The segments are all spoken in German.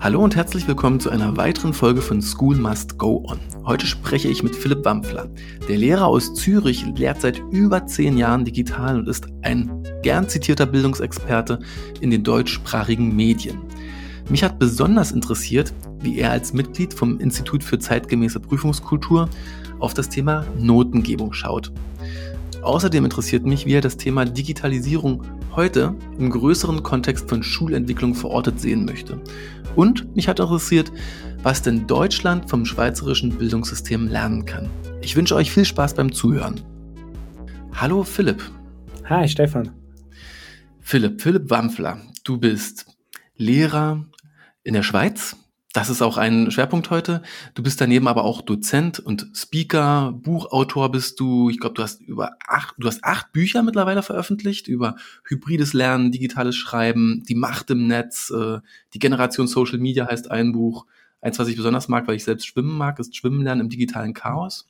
Hallo und herzlich willkommen zu einer weiteren Folge von School Must Go On. Heute spreche ich mit Philipp Wampfler. Der Lehrer aus Zürich lehrt seit über zehn Jahren digital und ist ein gern zitierter Bildungsexperte in den deutschsprachigen Medien. Mich hat besonders interessiert, wie er als Mitglied vom Institut für zeitgemäße Prüfungskultur auf das Thema Notengebung schaut. Außerdem interessiert mich, wie er das Thema Digitalisierung heute im größeren Kontext von Schulentwicklung verortet sehen möchte. Und mich hat interessiert, was denn Deutschland vom schweizerischen Bildungssystem lernen kann. Ich wünsche euch viel Spaß beim Zuhören. Hallo Philipp. Hi Stefan. Philipp, Philipp Wampfler, du bist Lehrer in der Schweiz, das ist auch ein Schwerpunkt heute. Du bist daneben aber auch Dozent und Speaker, Buchautor bist du. Ich glaube, du hast über acht, du hast acht Bücher mittlerweile veröffentlicht über hybrides Lernen, digitales Schreiben, die Macht im Netz, äh, die Generation Social Media heißt ein Buch. Eins, was ich besonders mag, weil ich selbst schwimmen mag, ist Schwimmen lernen im digitalen Chaos.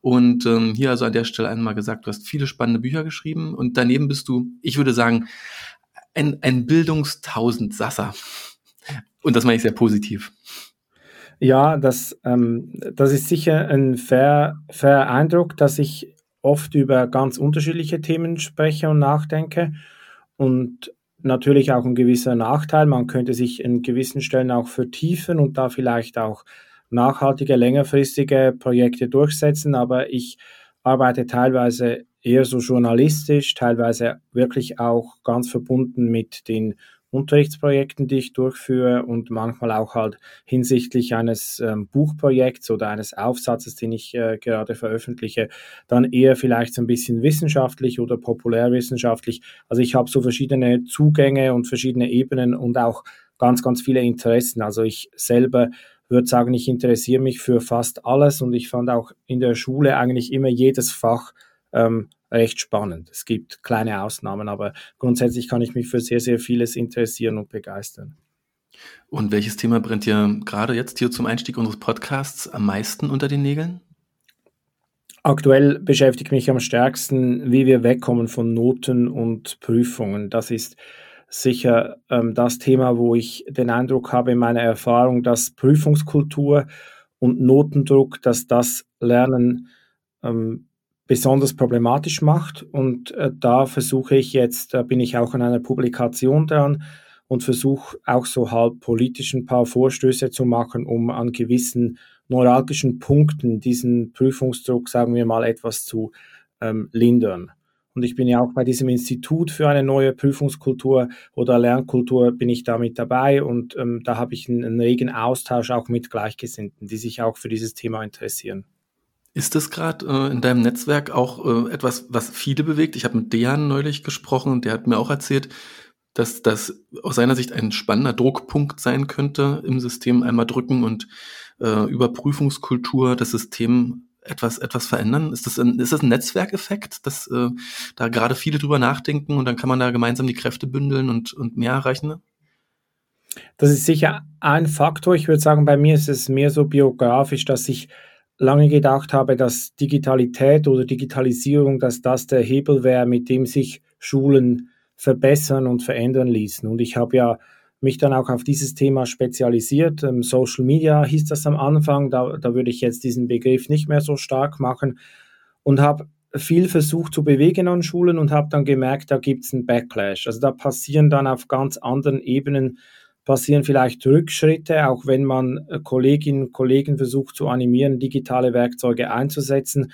Und ähm, hier also an der Stelle einmal gesagt, du hast viele spannende Bücher geschrieben und daneben bist du, ich würde sagen, ein, ein Bildungstausendsasser. Und das meine ich sehr positiv. Ja, das, ähm, das ist sicher ein fair, fair Eindruck, dass ich oft über ganz unterschiedliche Themen spreche und nachdenke. Und natürlich auch ein gewisser Nachteil. Man könnte sich in gewissen Stellen auch vertiefen und da vielleicht auch nachhaltige, längerfristige Projekte durchsetzen. Aber ich arbeite teilweise eher so journalistisch, teilweise wirklich auch ganz verbunden mit den Unterrichtsprojekten, die ich durchführe und manchmal auch halt hinsichtlich eines ähm, Buchprojekts oder eines Aufsatzes, den ich äh, gerade veröffentliche, dann eher vielleicht so ein bisschen wissenschaftlich oder populärwissenschaftlich. Also ich habe so verschiedene Zugänge und verschiedene Ebenen und auch ganz, ganz viele Interessen. Also ich selber würde sagen, ich interessiere mich für fast alles und ich fand auch in der Schule eigentlich immer jedes Fach ähm, recht spannend. Es gibt kleine Ausnahmen, aber grundsätzlich kann ich mich für sehr, sehr vieles interessieren und begeistern. Und welches Thema brennt dir gerade jetzt hier zum Einstieg unseres Podcasts am meisten unter den Nägeln? Aktuell beschäftigt mich am stärksten, wie wir wegkommen von Noten und Prüfungen. Das ist sicher ähm, das Thema, wo ich den Eindruck habe in meiner Erfahrung, dass Prüfungskultur und Notendruck, dass das Lernen ähm, besonders problematisch macht. Und äh, da versuche ich jetzt, da bin ich auch an einer Publikation dran und versuche auch so halb politisch ein paar Vorstöße zu machen, um an gewissen neuralgischen Punkten diesen Prüfungsdruck, sagen wir mal, etwas zu ähm, lindern. Und ich bin ja auch bei diesem Institut für eine neue Prüfungskultur oder Lernkultur bin ich da mit dabei und ähm, da habe ich einen, einen regen Austausch auch mit Gleichgesinnten, die sich auch für dieses Thema interessieren. Ist das gerade äh, in deinem Netzwerk auch äh, etwas, was viele bewegt? Ich habe mit Dejan neulich gesprochen und der hat mir auch erzählt, dass das aus seiner Sicht ein spannender Druckpunkt sein könnte im System einmal drücken und äh, über Prüfungskultur das System etwas etwas verändern. Ist das ein, ist das ein Netzwerkeffekt, dass äh, da gerade viele drüber nachdenken und dann kann man da gemeinsam die Kräfte bündeln und und mehr erreichen? Das ist sicher ein Faktor. Ich würde sagen, bei mir ist es mehr so biografisch, dass ich lange gedacht habe, dass Digitalität oder Digitalisierung, dass das der Hebel wäre, mit dem sich Schulen verbessern und verändern ließen. Und ich habe ja mich dann auch auf dieses Thema spezialisiert. Ähm, Social Media hieß das am Anfang, da, da würde ich jetzt diesen Begriff nicht mehr so stark machen und habe viel versucht zu bewegen an Schulen und habe dann gemerkt, da gibt es einen Backlash. Also da passieren dann auf ganz anderen Ebenen passieren vielleicht Rückschritte, auch wenn man äh, Kolleginnen und Kollegen versucht zu animieren, digitale Werkzeuge einzusetzen.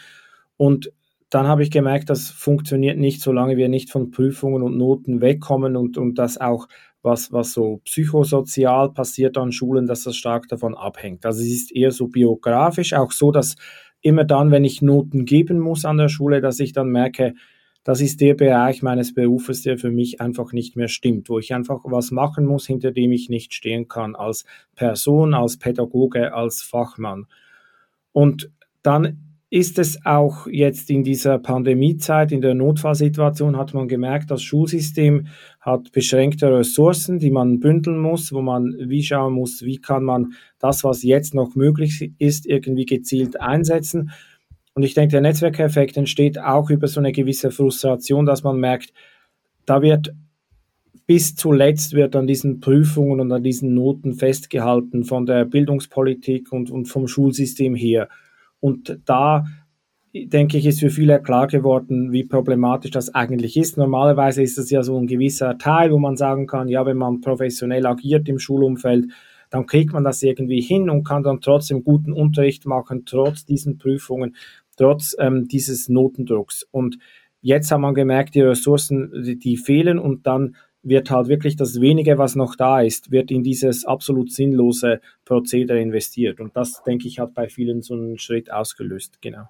Und dann habe ich gemerkt, das funktioniert nicht, solange wir nicht von Prüfungen und Noten wegkommen und, und das auch, was, was so psychosozial passiert an Schulen, dass das stark davon abhängt. Also es ist eher so biografisch, auch so, dass immer dann, wenn ich Noten geben muss an der Schule, dass ich dann merke, das ist der Bereich meines Berufes, der für mich einfach nicht mehr stimmt, wo ich einfach was machen muss, hinter dem ich nicht stehen kann, als Person, als Pädagoge, als Fachmann. Und dann ist es auch jetzt in dieser Pandemiezeit, in der Notfallsituation, hat man gemerkt, das Schulsystem hat beschränkte Ressourcen, die man bündeln muss, wo man wie schauen muss, wie kann man das, was jetzt noch möglich ist, irgendwie gezielt einsetzen. Und ich denke, der Netzwerkeffekt entsteht auch über so eine gewisse Frustration, dass man merkt, da wird bis zuletzt wird an diesen Prüfungen und an diesen Noten festgehalten von der Bildungspolitik und, und vom Schulsystem her. Und da denke ich, ist für viele klar geworden, wie problematisch das eigentlich ist. Normalerweise ist es ja so ein gewisser Teil, wo man sagen kann, ja, wenn man professionell agiert im Schulumfeld, dann kriegt man das irgendwie hin und kann dann trotzdem guten Unterricht machen, trotz diesen Prüfungen, trotz ähm, dieses Notendrucks. Und jetzt hat man gemerkt, die Ressourcen, die, die fehlen und dann wird halt wirklich das wenige, was noch da ist, wird in dieses absolut sinnlose Prozedere investiert. Und das, denke ich, hat bei vielen so einen Schritt ausgelöst, genau.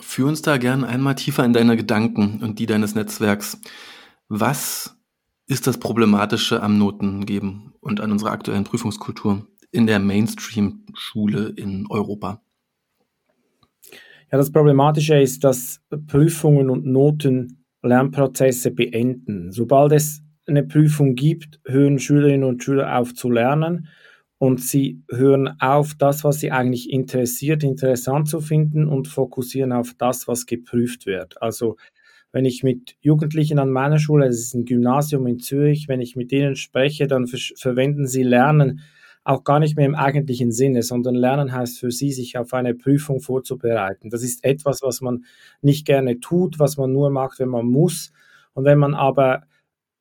Führ uns da gerne einmal tiefer in deine Gedanken und die deines Netzwerks. Was ist das Problematische am Notengeben und an unserer aktuellen Prüfungskultur in der Mainstream-Schule in Europa? Ja, das Problematische ist, dass Prüfungen und Noten Lernprozesse beenden. Sobald es eine Prüfung gibt, hören Schülerinnen und Schüler auf zu lernen und sie hören auf, das, was sie eigentlich interessiert, interessant zu finden und fokussieren auf das, was geprüft wird. Also wenn ich mit Jugendlichen an meiner Schule, es ist ein Gymnasium in Zürich, wenn ich mit denen spreche, dann verwenden sie Lernen auch gar nicht mehr im eigentlichen Sinne, sondern Lernen heißt für sie, sich auf eine Prüfung vorzubereiten. Das ist etwas, was man nicht gerne tut, was man nur macht, wenn man muss. Und wenn man aber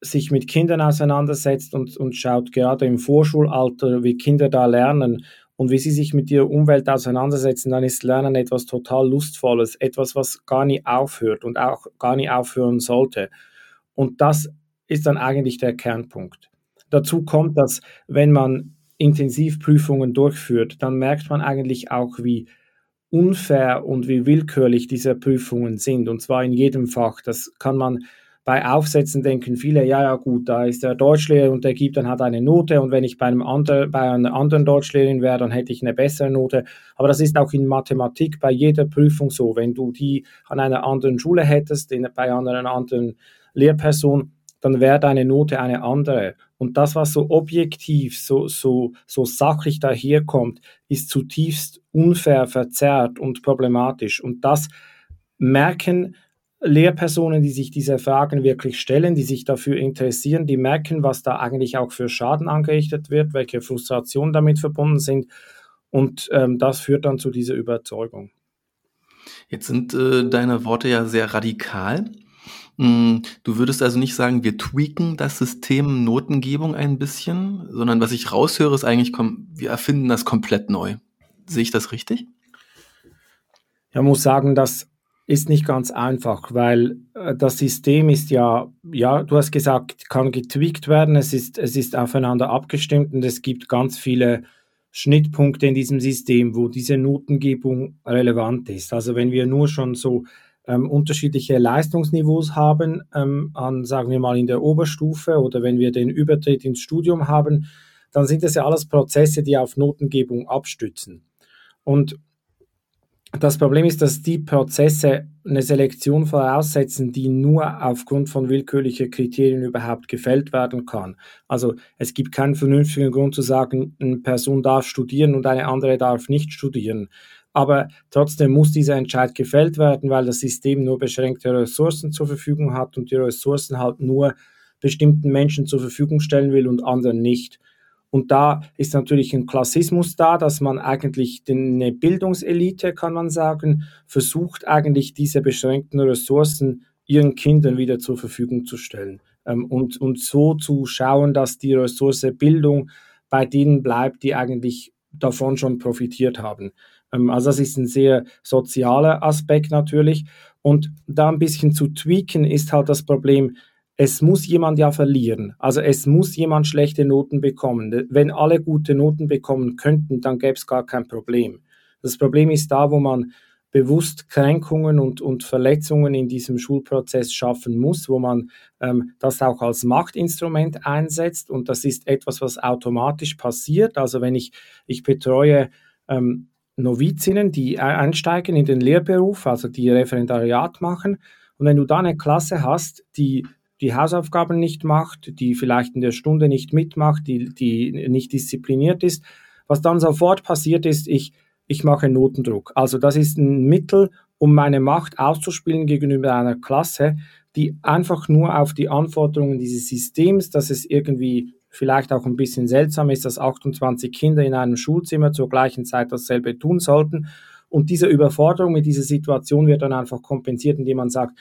sich mit Kindern auseinandersetzt und, und schaut gerade im Vorschulalter, wie Kinder da lernen und wie sie sich mit ihrer Umwelt auseinandersetzen, dann ist Lernen etwas total Lustvolles, etwas, was gar nie aufhört und auch gar nie aufhören sollte. Und das ist dann eigentlich der Kernpunkt. Dazu kommt, dass wenn man Intensivprüfungen durchführt, dann merkt man eigentlich auch, wie unfair und wie willkürlich diese Prüfungen sind, und zwar in jedem Fach. Das kann man bei Aufsätzen denken viele, ja, ja, gut, da ist der Deutschlehrer und der gibt dann halt eine Note und wenn ich bei, einem andre, bei einer anderen Deutschlehrerin wäre, dann hätte ich eine bessere Note. Aber das ist auch in Mathematik bei jeder Prüfung so. Wenn du die an einer anderen Schule hättest, in, bei einer anderen Lehrperson, dann wäre deine Note eine andere. Und das, was so objektiv, so, so, so sachlich daherkommt, ist zutiefst unfair, verzerrt und problematisch. Und das merken Lehrpersonen, die sich diese Fragen wirklich stellen, die sich dafür interessieren, die merken, was da eigentlich auch für Schaden angerichtet wird, welche Frustrationen damit verbunden sind. Und ähm, das führt dann zu dieser Überzeugung. Jetzt sind äh, deine Worte ja sehr radikal. Mm, du würdest also nicht sagen, wir tweaken das System Notengebung ein bisschen, sondern was ich raushöre, ist eigentlich, wir erfinden das komplett neu. Sehe ich das richtig? Ja, muss sagen, dass ist nicht ganz einfach, weil äh, das System ist ja, ja, du hast gesagt, kann getweakt werden, es ist, es ist aufeinander abgestimmt und es gibt ganz viele Schnittpunkte in diesem System, wo diese Notengebung relevant ist. Also wenn wir nur schon so ähm, unterschiedliche Leistungsniveaus haben, ähm, an, sagen wir mal in der Oberstufe oder wenn wir den Übertritt ins Studium haben, dann sind das ja alles Prozesse, die auf Notengebung abstützen. Und das Problem ist, dass die Prozesse eine Selektion voraussetzen, die nur aufgrund von willkürlicher Kriterien überhaupt gefällt werden kann. Also es gibt keinen vernünftigen Grund zu sagen, eine Person darf studieren und eine andere darf nicht studieren. Aber trotzdem muss dieser Entscheid gefällt werden, weil das System nur beschränkte Ressourcen zur Verfügung hat und die Ressourcen halt nur bestimmten Menschen zur Verfügung stellen will und anderen nicht. Und da ist natürlich ein Klassismus da, dass man eigentlich eine Bildungselite, kann man sagen, versucht eigentlich diese beschränkten Ressourcen ihren Kindern wieder zur Verfügung zu stellen. Ähm, und, und so zu schauen, dass die Ressource Bildung bei denen bleibt, die eigentlich davon schon profitiert haben. Ähm, also das ist ein sehr sozialer Aspekt natürlich. Und da ein bisschen zu tweaken ist halt das Problem, es muss jemand ja verlieren. Also es muss jemand schlechte Noten bekommen. Wenn alle gute Noten bekommen könnten, dann gäbe es gar kein Problem. Das Problem ist da, wo man bewusst Kränkungen und, und Verletzungen in diesem Schulprozess schaffen muss, wo man ähm, das auch als Machtinstrument einsetzt. Und das ist etwas, was automatisch passiert. Also wenn ich, ich betreue ähm, Novizinnen, die einsteigen in den Lehrberuf, also die Referendariat machen. Und wenn du da eine Klasse hast, die die Hausaufgaben nicht macht, die vielleicht in der Stunde nicht mitmacht, die, die nicht diszipliniert ist. Was dann sofort passiert ist, ich, ich mache Notendruck. Also das ist ein Mittel, um meine Macht auszuspielen gegenüber einer Klasse, die einfach nur auf die Anforderungen dieses Systems, dass es irgendwie vielleicht auch ein bisschen seltsam ist, dass 28 Kinder in einem Schulzimmer zur gleichen Zeit dasselbe tun sollten. Und diese Überforderung mit dieser Situation wird dann einfach kompensiert, indem man sagt,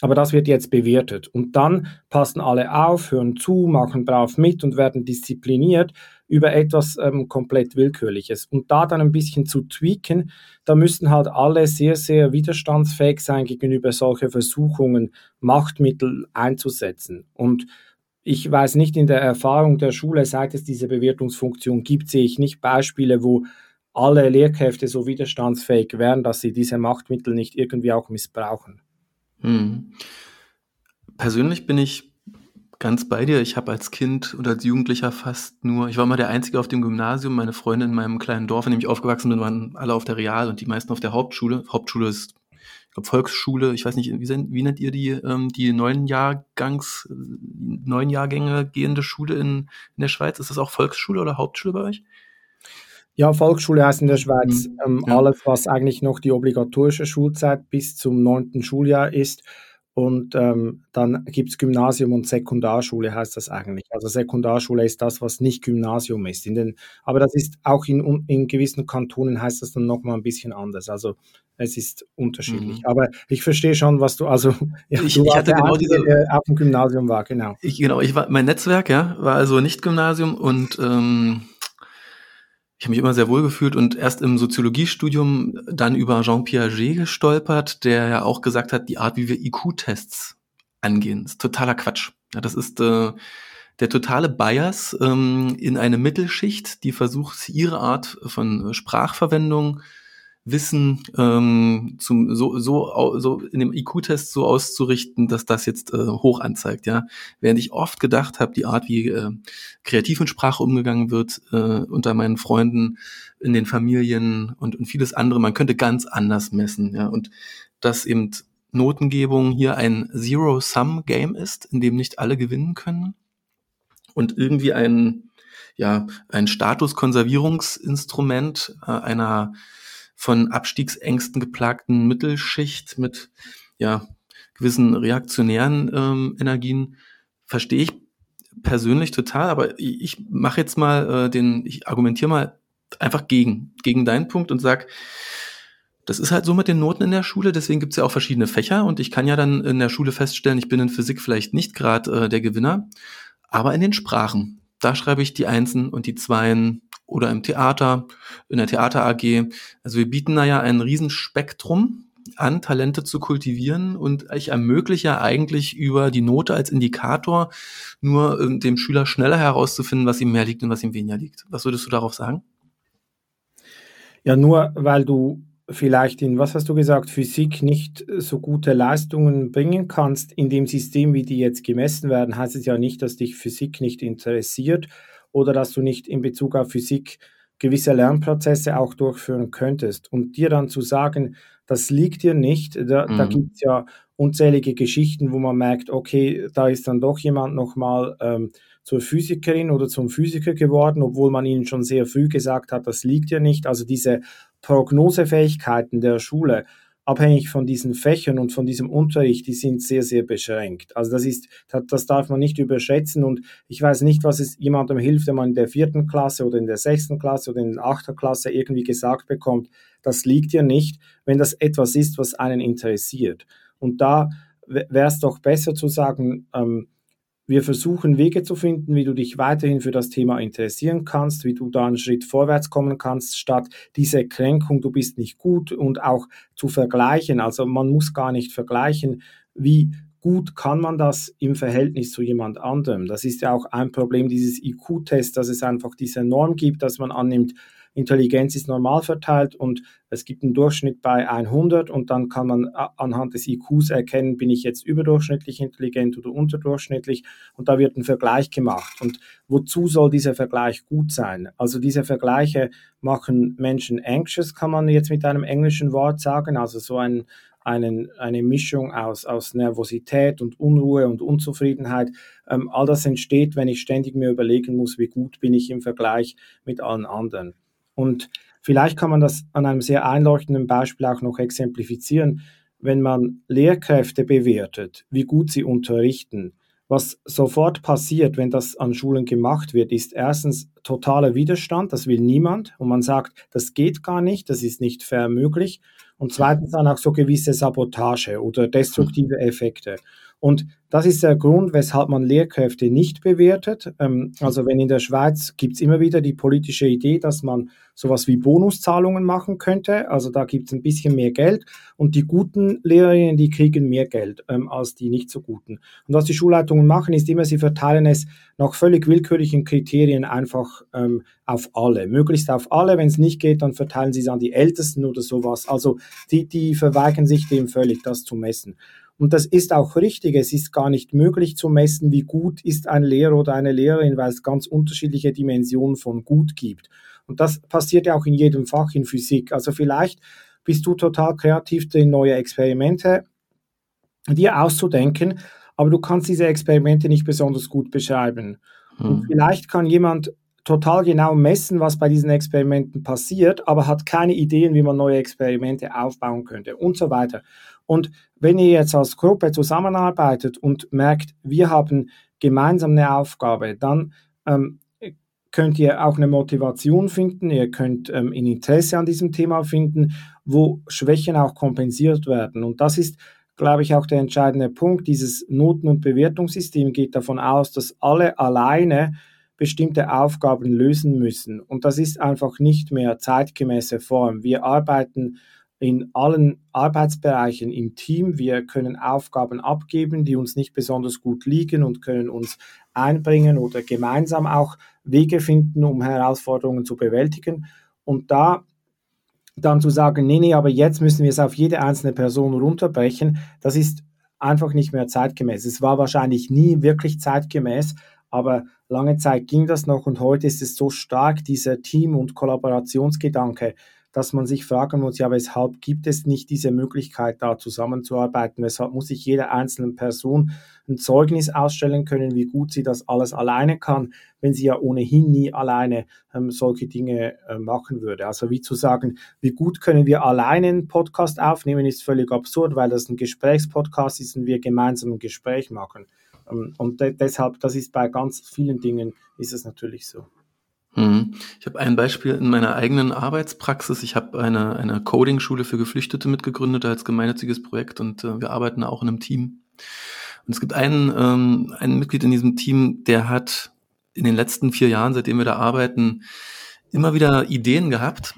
aber das wird jetzt bewertet. Und dann passen alle auf, hören zu, machen brav mit und werden diszipliniert über etwas ähm, komplett Willkürliches. Und da dann ein bisschen zu tweaken, da müssten halt alle sehr, sehr widerstandsfähig sein gegenüber solcher Versuchungen, Machtmittel einzusetzen. Und ich weiß nicht, in der Erfahrung der Schule, seit es diese Bewertungsfunktion gibt, sehe ich nicht Beispiele, wo alle Lehrkräfte so widerstandsfähig wären, dass sie diese Machtmittel nicht irgendwie auch missbrauchen. Hm. Persönlich bin ich ganz bei dir. Ich habe als Kind und als Jugendlicher fast nur, ich war mal der Einzige auf dem Gymnasium. Meine Freunde in meinem kleinen Dorf, in dem ich aufgewachsen bin, waren alle auf der Real und die meisten auf der Hauptschule. Hauptschule ist, glaube, Volksschule. Ich weiß nicht, wie, wie nennt ihr die, ähm, die neuen Jahrgangs, neun Jahrgänge gehende Schule in, in der Schweiz? Ist das auch Volksschule oder Hauptschule bei euch? Ja, Volksschule heißt in der Schweiz mhm. ähm, ja. alles, was eigentlich noch die obligatorische Schulzeit bis zum neunten Schuljahr ist. Und ähm, dann gibt es Gymnasium und Sekundarschule, heißt das eigentlich. Also Sekundarschule ist das, was nicht Gymnasium ist. Den, aber das ist auch in, in gewissen Kantonen heißt das dann nochmal ein bisschen anders. Also es ist unterschiedlich. Mhm. Aber ich verstehe schon, was du, also ja, ich, du ich hatte genau diese, der auf dem Gymnasium war, genau. Ich, genau, ich war, mein Netzwerk, ja, war also nicht Gymnasium und ähm, ich habe mich immer sehr wohl gefühlt und erst im Soziologiestudium dann über Jean Piaget gestolpert, der ja auch gesagt hat, die Art, wie wir IQ-Tests angehen, ist totaler Quatsch. Ja, das ist äh, der totale Bias ähm, in eine Mittelschicht, die versucht, ihre Art von Sprachverwendung Wissen ähm, zum, so, so, so in dem IQ-Test so auszurichten, dass das jetzt äh, hoch anzeigt, ja. Während ich oft gedacht habe, die Art, wie äh, kreativ mit Sprache umgegangen wird äh, unter meinen Freunden, in den Familien und, und vieles andere, man könnte ganz anders messen, ja. Und dass eben Notengebung hier ein Zero-Sum-Game ist, in dem nicht alle gewinnen können und irgendwie ein ja ein Statuskonservierungsinstrument äh, einer von Abstiegsängsten geplagten Mittelschicht mit ja, gewissen reaktionären ähm, Energien. Verstehe ich persönlich total, aber ich, ich mache jetzt mal äh, den, ich argumentiere mal einfach gegen, gegen deinen Punkt und sag, das ist halt so mit den Noten in der Schule, deswegen gibt's ja auch verschiedene Fächer und ich kann ja dann in der Schule feststellen, ich bin in Physik vielleicht nicht gerade äh, der Gewinner, aber in den Sprachen, da schreibe ich die Einsen und die Zweien oder im Theater, in der Theater AG. Also wir bieten da ja ein Riesenspektrum an, Talente zu kultivieren und ich ermögliche eigentlich über die Note als Indikator nur ähm, dem Schüler schneller herauszufinden, was ihm mehr liegt und was ihm weniger liegt. Was würdest du darauf sagen? Ja, nur weil du vielleicht in, was hast du gesagt, Physik nicht so gute Leistungen bringen kannst in dem System, wie die jetzt gemessen werden, heißt es ja nicht, dass dich Physik nicht interessiert oder dass du nicht in Bezug auf Physik gewisse Lernprozesse auch durchführen könntest. Und dir dann zu sagen, das liegt dir nicht, da, mhm. da gibt es ja unzählige Geschichten, wo man merkt, okay, da ist dann doch jemand nochmal ähm, zur Physikerin oder zum Physiker geworden, obwohl man ihnen schon sehr früh gesagt hat, das liegt dir nicht. Also diese Prognosefähigkeiten der Schule, abhängig von diesen Fächern und von diesem Unterricht, die sind sehr, sehr beschränkt. Also das ist, das darf man nicht überschätzen und ich weiß nicht, was es jemandem hilft, wenn man in der vierten Klasse oder in der sechsten Klasse oder in der achten Klasse irgendwie gesagt bekommt, das liegt dir nicht, wenn das etwas ist, was einen interessiert. Und da wäre es doch besser zu sagen, ähm, wir versuchen Wege zu finden, wie du dich weiterhin für das Thema interessieren kannst, wie du da einen Schritt vorwärts kommen kannst, statt diese Kränkung, du bist nicht gut und auch zu vergleichen. Also man muss gar nicht vergleichen, wie gut kann man das im Verhältnis zu jemand anderem. Das ist ja auch ein Problem dieses IQ-Tests, dass es einfach diese Norm gibt, dass man annimmt, Intelligenz ist normal verteilt und es gibt einen Durchschnitt bei 100 und dann kann man anhand des IQs erkennen, bin ich jetzt überdurchschnittlich intelligent oder unterdurchschnittlich und da wird ein Vergleich gemacht. Und wozu soll dieser Vergleich gut sein? Also diese Vergleiche machen Menschen anxious, kann man jetzt mit einem englischen Wort sagen, also so ein einen, eine Mischung aus, aus Nervosität und Unruhe und Unzufriedenheit. Ähm, all das entsteht, wenn ich ständig mir überlegen muss, wie gut bin ich im Vergleich mit allen anderen. Und vielleicht kann man das an einem sehr einleuchtenden Beispiel auch noch exemplifizieren. wenn man Lehrkräfte bewertet, wie gut sie unterrichten, was sofort passiert, wenn das an Schulen gemacht wird, ist erstens totaler Widerstand, das will niemand. Und man sagt, das geht gar nicht, das ist nicht fair möglich. Und zweitens dann auch so gewisse Sabotage oder destruktive Effekte. Und das ist der Grund, weshalb man Lehrkräfte nicht bewertet. Ähm, also wenn in der Schweiz gibt es immer wieder die politische Idee, dass man sowas wie Bonuszahlungen machen könnte. Also da gibt es ein bisschen mehr Geld und die guten Lehrerinnen, die kriegen mehr Geld ähm, als die nicht so guten. Und was die Schulleitungen machen, ist immer, sie verteilen es nach völlig willkürlichen Kriterien einfach ähm, auf alle, möglichst auf alle. Wenn es nicht geht, dann verteilen sie es an die Ältesten oder sowas. Also die, die verweigern sich dem völlig, das zu messen. Und das ist auch richtig. Es ist gar nicht möglich zu messen, wie gut ist ein Lehrer oder eine Lehrerin, weil es ganz unterschiedliche Dimensionen von gut gibt. Und das passiert ja auch in jedem Fach in Physik. Also vielleicht bist du total kreativ, in neue Experimente dir auszudenken, aber du kannst diese Experimente nicht besonders gut beschreiben. Hm. Und vielleicht kann jemand total genau messen, was bei diesen Experimenten passiert, aber hat keine Ideen, wie man neue Experimente aufbauen könnte und so weiter. Und wenn ihr jetzt als Gruppe zusammenarbeitet und merkt, wir haben gemeinsam eine Aufgabe, dann ähm, könnt ihr auch eine Motivation finden, ihr könnt ähm, ein Interesse an diesem Thema finden, wo Schwächen auch kompensiert werden. Und das ist, glaube ich, auch der entscheidende Punkt. Dieses Noten- und Bewertungssystem geht davon aus, dass alle alleine bestimmte Aufgaben lösen müssen. Und das ist einfach nicht mehr zeitgemäße Form. Wir arbeiten in allen Arbeitsbereichen im Team. Wir können Aufgaben abgeben, die uns nicht besonders gut liegen und können uns einbringen oder gemeinsam auch Wege finden, um Herausforderungen zu bewältigen. Und da dann zu sagen, nee, nee, aber jetzt müssen wir es auf jede einzelne Person runterbrechen, das ist einfach nicht mehr zeitgemäß. Es war wahrscheinlich nie wirklich zeitgemäß, aber lange Zeit ging das noch und heute ist es so stark, dieser Team- und Kollaborationsgedanke, dass man sich fragen muss, ja, weshalb gibt es nicht diese Möglichkeit, da zusammenzuarbeiten? Weshalb muss sich jede einzelne Person ein Zeugnis ausstellen können, wie gut sie das alles alleine kann, wenn sie ja ohnehin nie alleine ähm, solche Dinge äh, machen würde? Also wie zu sagen, wie gut können wir alleine einen Podcast aufnehmen, ist völlig absurd, weil das ein Gesprächspodcast ist und wir gemeinsam ein Gespräch machen. Ähm, und de deshalb, das ist bei ganz vielen Dingen, ist es natürlich so. Mhm. Ich habe ein Beispiel in meiner eigenen Arbeitspraxis. Ich habe eine, eine Coding-Schule für Geflüchtete mitgegründet als gemeinnütziges Projekt und äh, wir arbeiten auch in einem Team. Und es gibt einen, ähm, einen Mitglied in diesem Team, der hat in den letzten vier Jahren, seitdem wir da arbeiten, immer wieder Ideen gehabt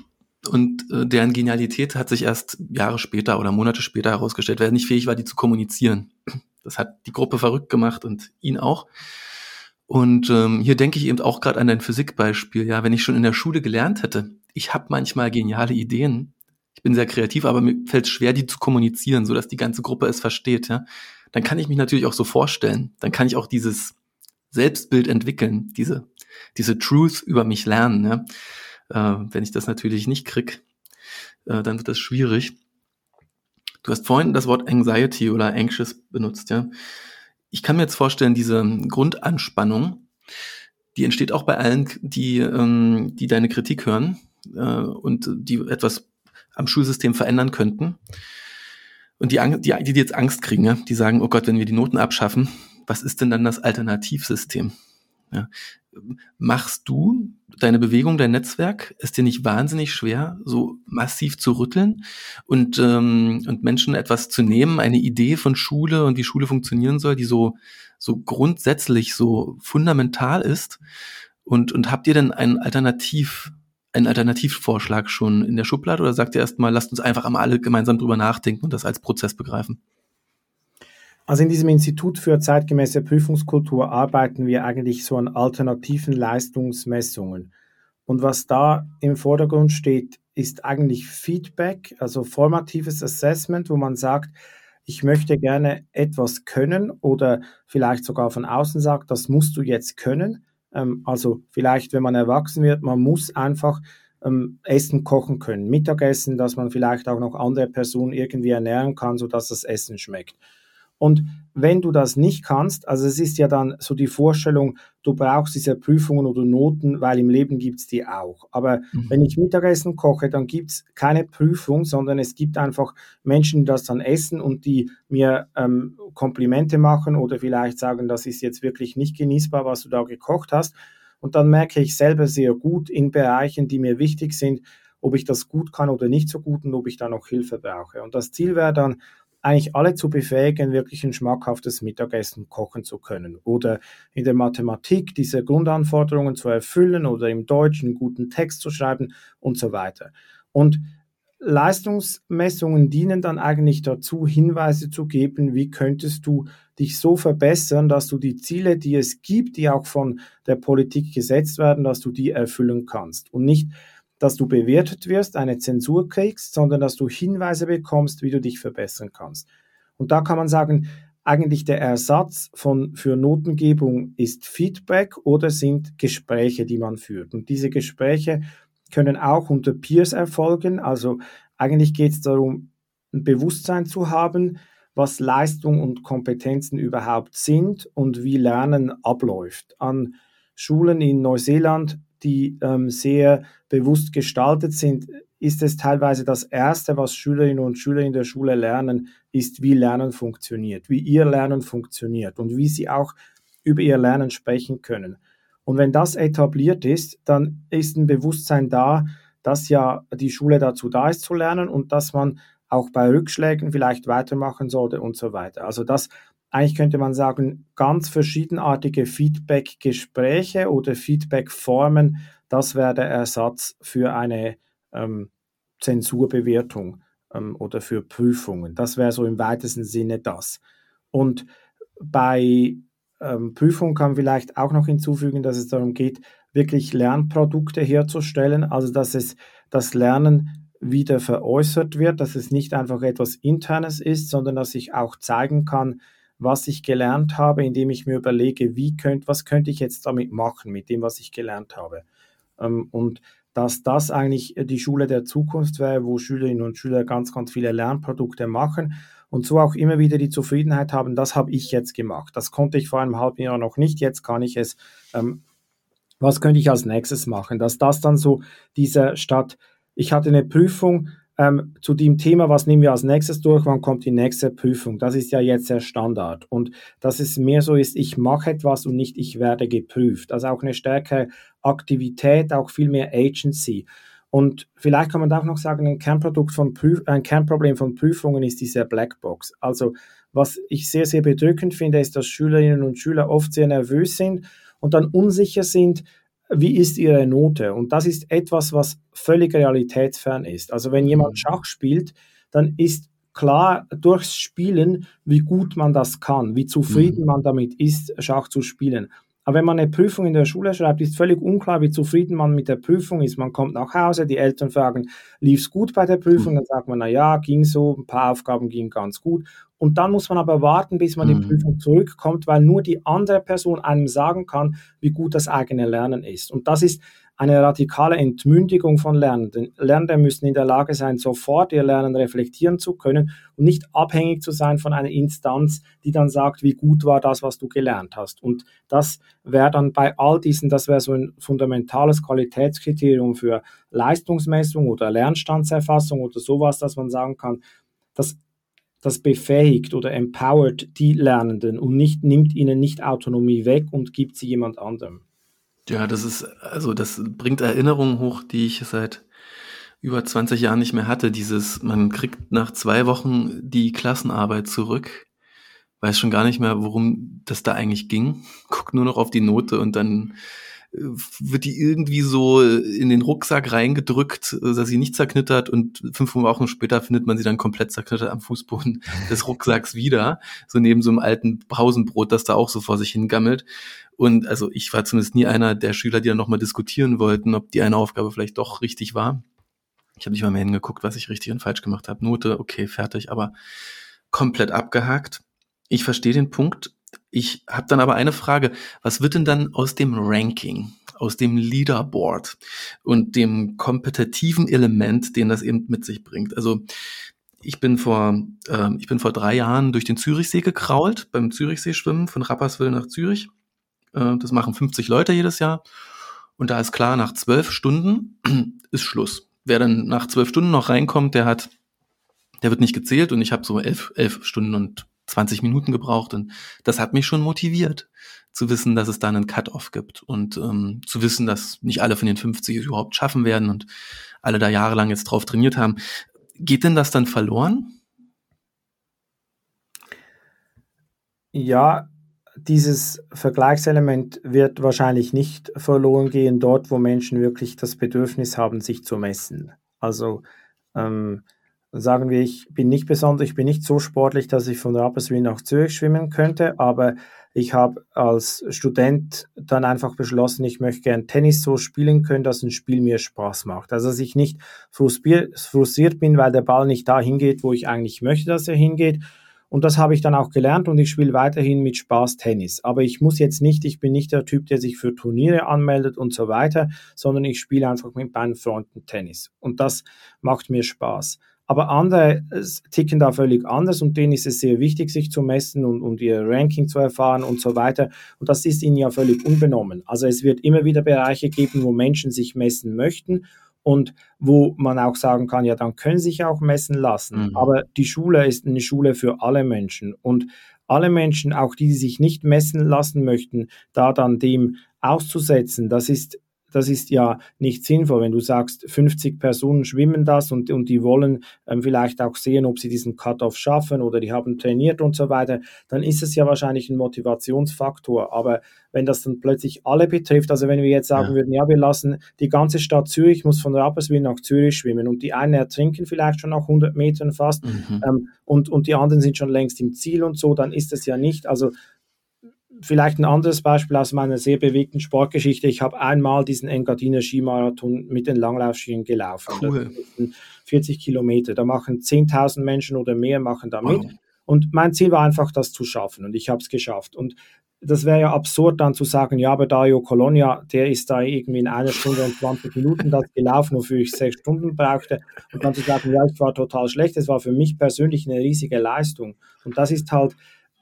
und äh, deren Genialität hat sich erst Jahre später oder Monate später herausgestellt, weil er nicht fähig war, die zu kommunizieren. Das hat die Gruppe verrückt gemacht und ihn auch. Und ähm, hier denke ich eben auch gerade an dein Physikbeispiel. Ja, wenn ich schon in der Schule gelernt hätte, ich habe manchmal geniale Ideen. Ich bin sehr kreativ, aber mir fällt es schwer, die zu kommunizieren, so dass die ganze Gruppe es versteht. Ja, dann kann ich mich natürlich auch so vorstellen. Dann kann ich auch dieses Selbstbild entwickeln, diese diese Truth über mich lernen. Ja? Äh, wenn ich das natürlich nicht krieg, äh, dann wird das schwierig. Du hast vorhin das Wort Anxiety oder Anxious benutzt, ja ich kann mir jetzt vorstellen, diese Grundanspannung, die entsteht auch bei allen, die, ähm, die deine Kritik hören äh, und die etwas am Schulsystem verändern könnten. Und die, die, die jetzt Angst kriegen, ja? die sagen, oh Gott, wenn wir die Noten abschaffen, was ist denn dann das Alternativsystem? Ja. Machst du deine Bewegung, dein Netzwerk, ist dir nicht wahnsinnig schwer, so massiv zu rütteln und, ähm, und Menschen etwas zu nehmen, eine Idee von Schule und wie Schule funktionieren soll, die so, so grundsätzlich, so fundamental ist? Und, und habt ihr denn einen Alternativ, einen Alternativvorschlag schon in der Schublade oder sagt ihr erstmal, lasst uns einfach einmal alle gemeinsam drüber nachdenken und das als Prozess begreifen? Also in diesem Institut für zeitgemäße Prüfungskultur arbeiten wir eigentlich so an alternativen Leistungsmessungen. Und was da im Vordergrund steht, ist eigentlich Feedback, also formatives Assessment, wo man sagt, ich möchte gerne etwas können oder vielleicht sogar von außen sagt, das musst du jetzt können. Ähm, also vielleicht, wenn man erwachsen wird, man muss einfach ähm, Essen kochen können, Mittagessen, dass man vielleicht auch noch andere Personen irgendwie ernähren kann, sodass das Essen schmeckt. Und wenn du das nicht kannst, also es ist ja dann so die Vorstellung, du brauchst diese Prüfungen oder Noten, weil im Leben gibt es die auch. Aber mhm. wenn ich Mittagessen koche, dann gibt es keine Prüfung, sondern es gibt einfach Menschen, die das dann essen und die mir ähm, Komplimente machen oder vielleicht sagen, das ist jetzt wirklich nicht genießbar, was du da gekocht hast. Und dann merke ich selber sehr gut in Bereichen, die mir wichtig sind, ob ich das gut kann oder nicht so gut und ob ich da noch Hilfe brauche. Und das Ziel wäre dann, eigentlich alle zu befähigen, wirklich ein schmackhaftes Mittagessen kochen zu können oder in der Mathematik diese Grundanforderungen zu erfüllen oder im Deutschen einen guten Text zu schreiben und so weiter. Und Leistungsmessungen dienen dann eigentlich dazu, Hinweise zu geben, wie könntest du dich so verbessern, dass du die Ziele, die es gibt, die auch von der Politik gesetzt werden, dass du die erfüllen kannst und nicht dass du bewertet wirst, eine Zensur kriegst, sondern dass du Hinweise bekommst, wie du dich verbessern kannst. Und da kann man sagen, eigentlich der Ersatz von, für Notengebung ist Feedback oder sind Gespräche, die man führt. Und diese Gespräche können auch unter Peers erfolgen. Also eigentlich geht es darum, ein Bewusstsein zu haben, was Leistung und Kompetenzen überhaupt sind und wie Lernen abläuft. An Schulen in Neuseeland die ähm, sehr bewusst gestaltet sind, ist es teilweise das Erste, was Schülerinnen und Schüler in der Schule lernen, ist, wie Lernen funktioniert, wie ihr Lernen funktioniert und wie sie auch über ihr Lernen sprechen können. Und wenn das etabliert ist, dann ist ein Bewusstsein da, dass ja die Schule dazu da ist zu lernen und dass man auch bei Rückschlägen vielleicht weitermachen sollte und so weiter. Also das eigentlich könnte man sagen, ganz verschiedenartige Feedback-Gespräche oder Feedback-Formen, das wäre der Ersatz für eine ähm, Zensurbewertung ähm, oder für Prüfungen. Das wäre so im weitesten Sinne das. Und bei ähm, Prüfungen kann man vielleicht auch noch hinzufügen, dass es darum geht, wirklich Lernprodukte herzustellen, also dass es das Lernen wieder veräußert wird, dass es nicht einfach etwas Internes ist, sondern dass ich auch zeigen kann, was ich gelernt habe, indem ich mir überlege, wie könnt, was könnte ich jetzt damit machen, mit dem, was ich gelernt habe. Ähm, und dass das eigentlich die Schule der Zukunft wäre, wo Schülerinnen und Schüler ganz, ganz viele Lernprodukte machen und so auch immer wieder die Zufriedenheit haben, das habe ich jetzt gemacht. Das konnte ich vor einem halben Jahr noch nicht, jetzt kann ich es. Ähm, was könnte ich als nächstes machen? Dass das dann so diese Stadt, ich hatte eine Prüfung, ähm, zu dem Thema, was nehmen wir als nächstes durch, wann kommt die nächste Prüfung? Das ist ja jetzt der Standard. Und dass es mehr so ist, ich mache etwas und nicht ich werde geprüft. Also auch eine stärkere Aktivität, auch viel mehr Agency. Und vielleicht kann man auch noch sagen, ein Kernprodukt von Prüf ein Kernproblem von Prüfungen ist diese Blackbox. Also was ich sehr, sehr bedrückend finde, ist, dass Schülerinnen und Schüler oft sehr nervös sind und dann unsicher sind, wie ist ihre Note? Und das ist etwas, was völlig realitätsfern ist. Also wenn jemand mhm. Schach spielt, dann ist klar durchs Spielen, wie gut man das kann, wie zufrieden mhm. man damit ist, Schach zu spielen. Aber wenn man eine Prüfung in der Schule schreibt, ist völlig unklar, wie zufrieden man mit der Prüfung ist. Man kommt nach Hause, die Eltern fragen, lief es gut bei der Prüfung? Mhm. Dann sagt man, na ja, ging so, ein paar Aufgaben gingen ganz gut. Und dann muss man aber warten, bis man mhm. die Prüfung zurückkommt, weil nur die andere Person einem sagen kann, wie gut das eigene Lernen ist. Und das ist eine radikale Entmündigung von Lernenden. Lernende müssen in der Lage sein, sofort ihr Lernen reflektieren zu können und nicht abhängig zu sein von einer Instanz, die dann sagt, wie gut war das, was du gelernt hast. Und das wäre dann bei all diesen, das wäre so ein fundamentales Qualitätskriterium für Leistungsmessung oder Lernstandserfassung oder sowas, dass man sagen kann, das das befähigt oder empowert die Lernenden und nicht, nimmt ihnen nicht Autonomie weg und gibt sie jemand anderem. Ja, das ist, also das bringt Erinnerungen hoch, die ich seit über 20 Jahren nicht mehr hatte. Dieses, man kriegt nach zwei Wochen die Klassenarbeit zurück, weiß schon gar nicht mehr, worum das da eigentlich ging, guckt nur noch auf die Note und dann wird die irgendwie so in den Rucksack reingedrückt, dass sie nicht zerknittert und fünf Wochen später findet man sie dann komplett zerknittert am Fußboden des Rucksacks wieder, so neben so einem alten Pausenbrot, das da auch so vor sich hingammelt. Und also ich war zumindest nie einer der Schüler, die dann nochmal diskutieren wollten, ob die eine Aufgabe vielleicht doch richtig war. Ich habe nicht mal mehr hingeguckt, was ich richtig und falsch gemacht habe. Note, okay, fertig, aber komplett abgehakt. Ich verstehe den Punkt, ich habe dann aber eine Frage. Was wird denn dann aus dem Ranking, aus dem Leaderboard und dem kompetitiven Element, den das eben mit sich bringt? Also ich bin vor, äh, ich bin vor drei Jahren durch den Zürichsee gekrault, beim Zürichsee schwimmen, von Rapperswil nach Zürich. Äh, das machen 50 Leute jedes Jahr. Und da ist klar, nach zwölf Stunden ist Schluss. Wer dann nach zwölf Stunden noch reinkommt, der hat, der wird nicht gezählt und ich habe so elf, elf Stunden und 20 Minuten gebraucht und das hat mich schon motiviert, zu wissen, dass es da einen Cut-off gibt und ähm, zu wissen, dass nicht alle von den 50 es überhaupt schaffen werden und alle da jahrelang jetzt drauf trainiert haben. Geht denn das dann verloren? Ja, dieses Vergleichselement wird wahrscheinlich nicht verloren gehen dort, wo Menschen wirklich das Bedürfnis haben, sich zu messen. Also ähm, sagen wir, ich bin nicht besonders, ich bin nicht so sportlich, dass ich von Rapperswil nach Zürich schwimmen könnte, aber ich habe als Student dann einfach beschlossen, ich möchte gern Tennis so spielen können, dass ein Spiel mir Spaß macht. Also dass ich nicht frustriert bin, weil der Ball nicht dahin geht, wo ich eigentlich möchte, dass er hingeht. Und das habe ich dann auch gelernt und ich spiele weiterhin mit Spaß Tennis. Aber ich muss jetzt nicht, ich bin nicht der Typ, der sich für Turniere anmeldet und so weiter, sondern ich spiele einfach mit meinen Freunden Tennis. Und das macht mir Spaß. Aber andere ticken da völlig anders und denen ist es sehr wichtig, sich zu messen und, und ihr Ranking zu erfahren und so weiter. Und das ist ihnen ja völlig unbenommen. Also es wird immer wieder Bereiche geben, wo Menschen sich messen möchten und wo man auch sagen kann, ja, dann können sie sich auch messen lassen. Mhm. Aber die Schule ist eine Schule für alle Menschen und alle Menschen, auch die, die sich nicht messen lassen möchten, da dann dem auszusetzen, das ist das ist ja nicht sinnvoll. Wenn du sagst, 50 Personen schwimmen das und, und die wollen ähm, vielleicht auch sehen, ob sie diesen Cut-off schaffen oder die haben trainiert und so weiter, dann ist es ja wahrscheinlich ein Motivationsfaktor. Aber wenn das dann plötzlich alle betrifft, also wenn wir jetzt sagen ja. würden, ja, wir lassen die ganze Stadt Zürich muss von Rapperswil nach Zürich schwimmen und die einen ertrinken vielleicht schon nach 100 Metern fast mhm. ähm, und, und die anderen sind schon längst im Ziel und so, dann ist es ja nicht, also vielleicht ein anderes Beispiel aus meiner sehr bewegten Sportgeschichte. Ich habe einmal diesen Engadiner Skimarathon mit den Langlaufskiern gelaufen. Cool. 40 Kilometer. Da machen 10.000 Menschen oder mehr machen da mit. Wow. Und mein Ziel war einfach, das zu schaffen. Und ich habe es geschafft. Und das wäre ja absurd dann zu sagen, ja, aber Dario Colonia, der ist da irgendwie in einer Stunde und 20 Minuten das gelaufen, wofür ich sechs Stunden brauchte. Und dann zu sagen, ja, ich war total schlecht. Das war für mich persönlich eine riesige Leistung. Und das ist halt,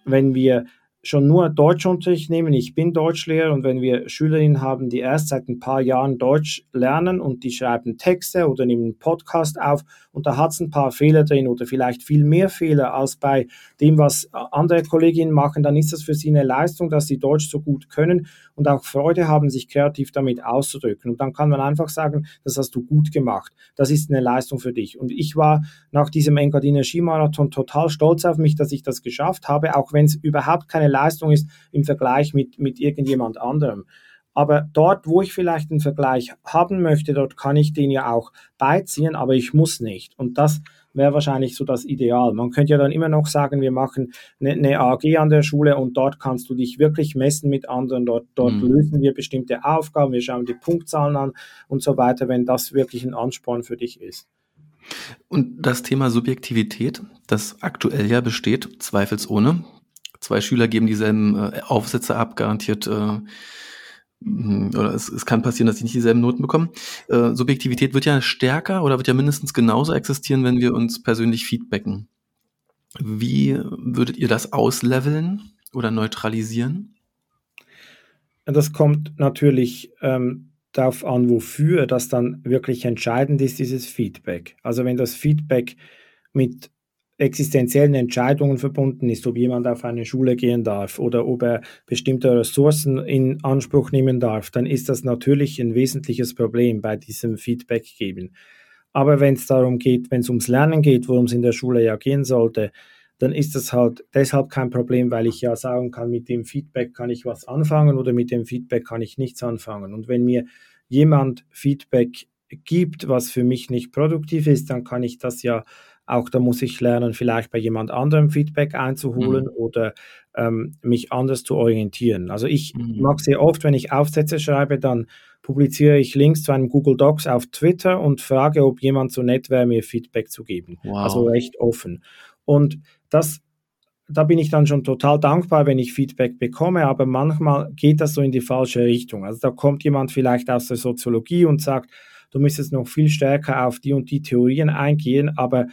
wenn wir schon nur Deutschunterricht nehmen. Ich bin Deutschlehrer und wenn wir Schülerinnen haben, die erst seit ein paar Jahren Deutsch lernen und die schreiben Texte oder nehmen einen Podcast auf und da hat es ein paar Fehler drin oder vielleicht viel mehr Fehler als bei dem, was andere Kolleginnen machen, dann ist das für sie eine Leistung, dass sie Deutsch so gut können und auch Freude haben, sich kreativ damit auszudrücken. Und dann kann man einfach sagen, das hast du gut gemacht. Das ist eine Leistung für dich. Und ich war nach diesem Engadiner Skimarathon total stolz auf mich, dass ich das geschafft habe, auch wenn es überhaupt keine Leistung ist im Vergleich mit, mit irgendjemand anderem. Aber dort, wo ich vielleicht einen Vergleich haben möchte, dort kann ich den ja auch beiziehen, aber ich muss nicht. Und das wäre wahrscheinlich so das Ideal. Man könnte ja dann immer noch sagen, wir machen eine, eine AG an der Schule und dort kannst du dich wirklich messen mit anderen. Dort, dort mhm. lösen wir bestimmte Aufgaben, wir schauen die Punktzahlen an und so weiter, wenn das wirklich ein Ansporn für dich ist. Und das Thema Subjektivität, das aktuell ja besteht, zweifelsohne, zwei Schüler geben dieselben äh, Aufsätze ab, garantiert äh, hm, oder es, es kann passieren, dass sie nicht dieselben Noten bekommen. Äh, Subjektivität wird ja stärker oder wird ja mindestens genauso existieren, wenn wir uns persönlich feedbacken. Wie würdet ihr das ausleveln oder neutralisieren? Das kommt natürlich ähm, darauf an, wofür das dann wirklich entscheidend ist, dieses Feedback. Also wenn das Feedback mit existenziellen Entscheidungen verbunden ist, ob jemand auf eine Schule gehen darf oder ob er bestimmte Ressourcen in Anspruch nehmen darf, dann ist das natürlich ein wesentliches Problem bei diesem Feedback geben. Aber wenn es darum geht, wenn es ums Lernen geht, worum es in der Schule ja gehen sollte, dann ist das halt deshalb kein Problem, weil ich ja sagen kann, mit dem Feedback kann ich was anfangen oder mit dem Feedback kann ich nichts anfangen. Und wenn mir jemand Feedback gibt, was für mich nicht produktiv ist, dann kann ich das ja auch da muss ich lernen, vielleicht bei jemand anderem Feedback einzuholen mhm. oder ähm, mich anders zu orientieren. Also ich mhm. mag sehr oft, wenn ich Aufsätze schreibe, dann publiziere ich Links zu einem Google Docs auf Twitter und frage, ob jemand so nett wäre, mir Feedback zu geben. Wow. Also recht offen. Und das da bin ich dann schon total dankbar, wenn ich Feedback bekomme, aber manchmal geht das so in die falsche Richtung. Also da kommt jemand vielleicht aus der Soziologie und sagt, du müsstest noch viel stärker auf die und die Theorien eingehen, aber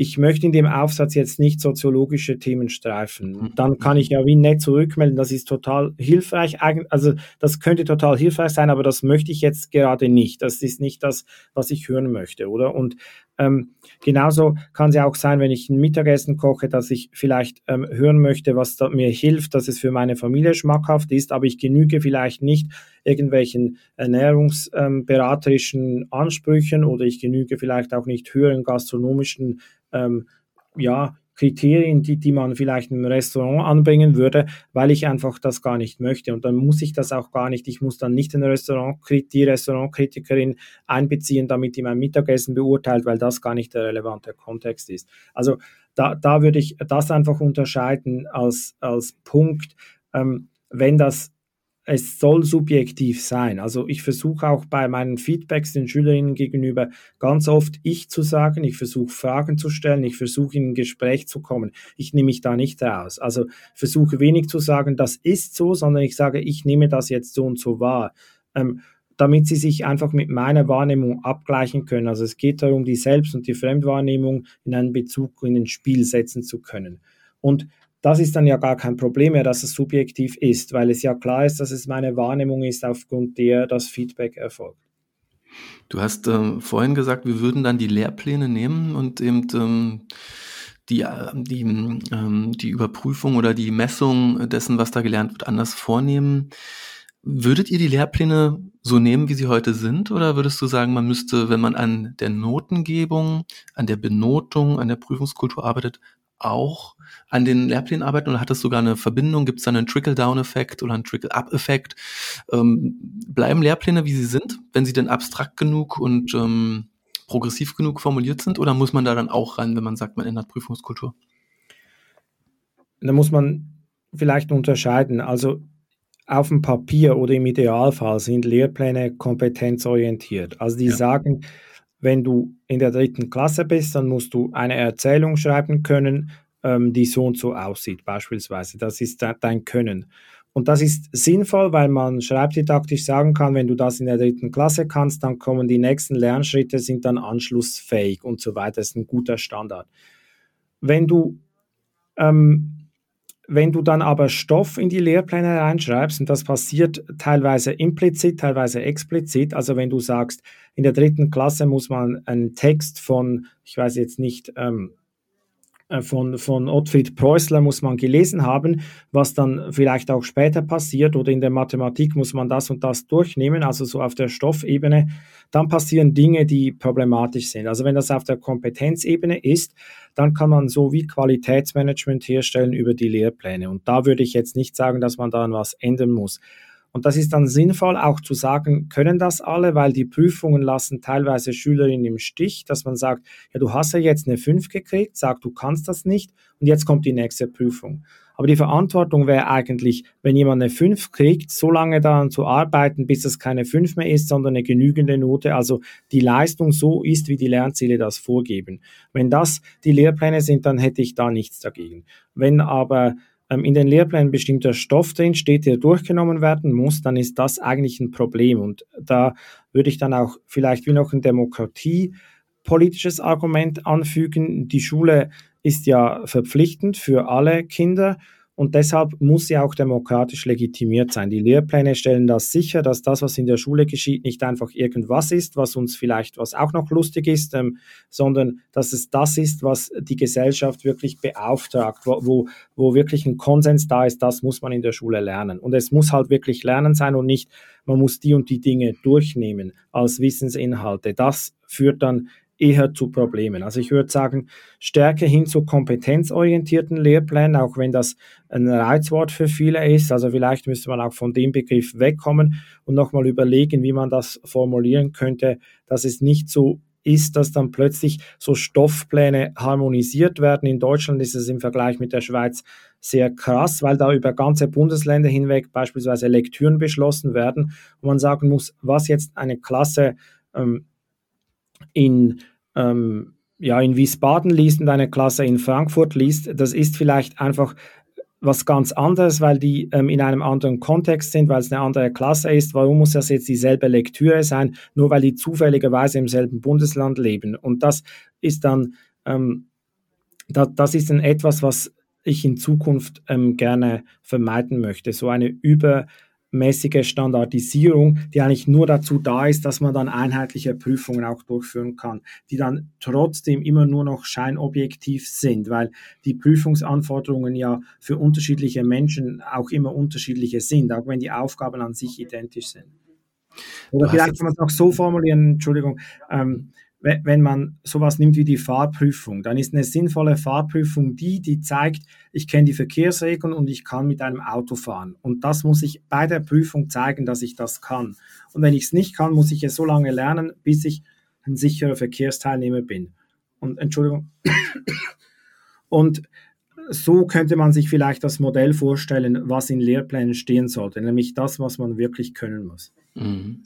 ich möchte in dem Aufsatz jetzt nicht soziologische Themen streifen. Mhm. Dann kann ich ja wie nett zurückmelden, das ist total hilfreich. Also das könnte total hilfreich sein, aber das möchte ich jetzt gerade nicht. Das ist nicht das, was ich hören möchte, oder? Und ähm, genauso kann es ja auch sein, wenn ich ein Mittagessen koche, dass ich vielleicht ähm, hören möchte, was mir hilft, dass es für meine Familie schmackhaft ist, aber ich genüge vielleicht nicht irgendwelchen ernährungsberaterischen ähm, Ansprüchen oder ich genüge vielleicht auch nicht höheren gastronomischen ähm, ja, Kriterien, die, die man vielleicht im Restaurant anbringen würde, weil ich einfach das gar nicht möchte. Und dann muss ich das auch gar nicht. Ich muss dann nicht den Restaurant, die Restaurantkritikerin einbeziehen, damit die mein Mittagessen beurteilt, weil das gar nicht der relevante Kontext ist. Also da, da würde ich das einfach unterscheiden als, als Punkt. Ähm, wenn das es soll subjektiv sein. Also ich versuche auch bei meinen Feedbacks den Schülerinnen gegenüber ganz oft ich zu sagen, ich versuche Fragen zu stellen, ich versuche in ein Gespräch zu kommen. Ich nehme mich da nicht raus. Also versuche wenig zu sagen, das ist so, sondern ich sage, ich nehme das jetzt so und so wahr. Ähm, damit sie sich einfach mit meiner Wahrnehmung abgleichen können. Also es geht darum, die Selbst- und die Fremdwahrnehmung in einen Bezug in ein Spiel setzen zu können. Und das ist dann ja gar kein Problem mehr, dass es subjektiv ist, weil es ja klar ist, dass es meine Wahrnehmung ist, aufgrund der das Feedback erfolgt. Du hast ähm, vorhin gesagt, wir würden dann die Lehrpläne nehmen und eben ähm, die, äh, die, ähm, die Überprüfung oder die Messung dessen, was da gelernt wird, anders vornehmen. Würdet ihr die Lehrpläne so nehmen, wie sie heute sind? Oder würdest du sagen, man müsste, wenn man an der Notengebung, an der Benotung, an der Prüfungskultur arbeitet, auch an den Lehrplänen arbeiten oder hat das sogar eine Verbindung? Gibt es da einen Trickle-Down-Effekt oder einen Trickle-Up-Effekt? Ähm, bleiben Lehrpläne, wie sie sind, wenn sie denn abstrakt genug und ähm, progressiv genug formuliert sind? Oder muss man da dann auch ran, wenn man sagt, man ändert Prüfungskultur? Da muss man vielleicht unterscheiden. Also auf dem Papier oder im Idealfall sind Lehrpläne kompetenzorientiert. Also die ja. sagen, wenn du in der dritten Klasse bist, dann musst du eine Erzählung schreiben können, ähm, die so und so aussieht, beispielsweise. Das ist dein Können. Und das ist sinnvoll, weil man schreibdidaktisch sagen kann, wenn du das in der dritten Klasse kannst, dann kommen die nächsten Lernschritte, sind dann anschlussfähig und so weiter. Das ist ein guter Standard. Wenn du ähm, wenn du dann aber Stoff in die Lehrpläne reinschreibst, und das passiert teilweise implizit, teilweise explizit, also wenn du sagst, in der dritten Klasse muss man einen Text von, ich weiß jetzt nicht, ähm, äh, von, von Ottfried Preußler muss man gelesen haben, was dann vielleicht auch später passiert oder in der Mathematik muss man das und das durchnehmen, also so auf der Stoffebene, dann passieren Dinge, die problematisch sind. Also wenn das auf der Kompetenzebene ist, dann kann man so wie Qualitätsmanagement herstellen über die Lehrpläne. Und da würde ich jetzt nicht sagen, dass man daran was ändern muss. Und das ist dann sinnvoll auch zu sagen, können das alle, weil die Prüfungen lassen teilweise Schülerinnen im Stich, dass man sagt, ja, du hast ja jetzt eine 5 gekriegt, sag, du kannst das nicht und jetzt kommt die nächste Prüfung. Aber die Verantwortung wäre eigentlich, wenn jemand eine 5 kriegt, so lange daran zu arbeiten, bis es keine 5 mehr ist, sondern eine genügende Note, also die Leistung so ist, wie die Lernziele das vorgeben. Wenn das die Lehrpläne sind, dann hätte ich da nichts dagegen. Wenn aber in den Lehrplänen bestimmter Stoff drin steht, der durchgenommen werden muss, dann ist das eigentlich ein Problem. Und da würde ich dann auch vielleicht wie noch ein demokratiepolitisches Argument anfügen. Die Schule ist ja verpflichtend für alle Kinder und deshalb muss sie auch demokratisch legitimiert sein. Die Lehrpläne stellen das sicher, dass das, was in der Schule geschieht, nicht einfach irgendwas ist, was uns vielleicht, was auch noch lustig ist, ähm, sondern dass es das ist, was die Gesellschaft wirklich beauftragt, wo, wo, wo wirklich ein Konsens da ist, das muss man in der Schule lernen. Und es muss halt wirklich Lernen sein und nicht, man muss die und die Dinge durchnehmen als Wissensinhalte. Das führt dann eher zu Problemen. Also ich würde sagen, Stärke hin zu kompetenzorientierten Lehrplänen, auch wenn das ein Reizwort für viele ist. Also vielleicht müsste man auch von dem Begriff wegkommen und nochmal überlegen, wie man das formulieren könnte, dass es nicht so ist, dass dann plötzlich so Stoffpläne harmonisiert werden. In Deutschland ist es im Vergleich mit der Schweiz sehr krass, weil da über ganze Bundesländer hinweg beispielsweise Lektüren beschlossen werden und man sagen muss, was jetzt eine Klasse ähm, in ähm, ja, in Wiesbaden liest und eine Klasse in Frankfurt liest, das ist vielleicht einfach was ganz anderes, weil die ähm, in einem anderen Kontext sind, weil es eine andere Klasse ist. Warum muss das jetzt dieselbe Lektüre sein, nur weil die zufälligerweise im selben Bundesland leben? Und das ist dann ähm, da, das ist dann etwas, was ich in Zukunft ähm, gerne vermeiden möchte. So eine übermäßige Standardisierung, die eigentlich nur dazu da ist, dass man dann einheitliche Prüfungen auch durchführen kann, die dann trotzdem immer nur noch scheinobjektiv sind, weil die Prüfungsanforderungen ja für unterschiedliche Menschen auch immer unterschiedliche sind, auch wenn die Aufgaben an sich identisch sind. Oder vielleicht kann man es auch so formulieren, Entschuldigung, ähm, wenn man sowas nimmt wie die Fahrprüfung, dann ist eine sinnvolle Fahrprüfung die, die zeigt, ich kenne die Verkehrsregeln und ich kann mit einem Auto fahren. Und das muss ich bei der Prüfung zeigen, dass ich das kann. Und wenn ich es nicht kann, muss ich es so lange lernen, bis ich ein sicherer Verkehrsteilnehmer bin. Und Entschuldigung. Und so könnte man sich vielleicht das Modell vorstellen, was in Lehrplänen stehen sollte, nämlich das, was man wirklich können muss. Mhm.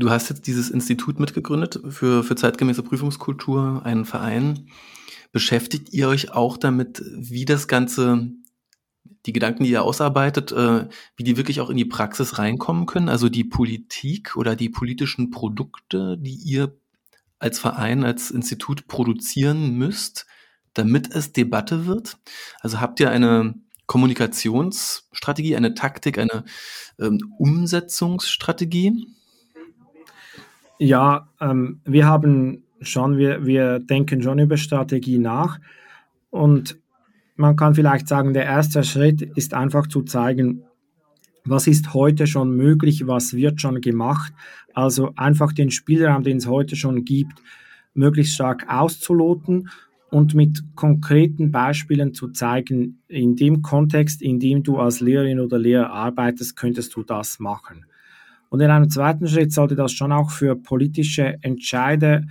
Du hast jetzt dieses Institut mitgegründet für, für zeitgemäße Prüfungskultur, einen Verein. Beschäftigt ihr euch auch damit, wie das Ganze, die Gedanken, die ihr ausarbeitet, äh, wie die wirklich auch in die Praxis reinkommen können? Also die Politik oder die politischen Produkte, die ihr als Verein, als Institut produzieren müsst, damit es Debatte wird? Also habt ihr eine Kommunikationsstrategie, eine Taktik, eine ähm, Umsetzungsstrategie? Ja, ähm, wir haben schon, wir, wir denken schon über Strategie nach und man kann vielleicht sagen, der erste Schritt ist einfach zu zeigen, was ist heute schon möglich, was wird schon gemacht. Also einfach den Spielraum, den es heute schon gibt, möglichst stark auszuloten und mit konkreten Beispielen zu zeigen, in dem Kontext, in dem du als Lehrerin oder Lehrer arbeitest, könntest du das machen. Und in einem zweiten Schritt sollte das schon auch für politische Entscheide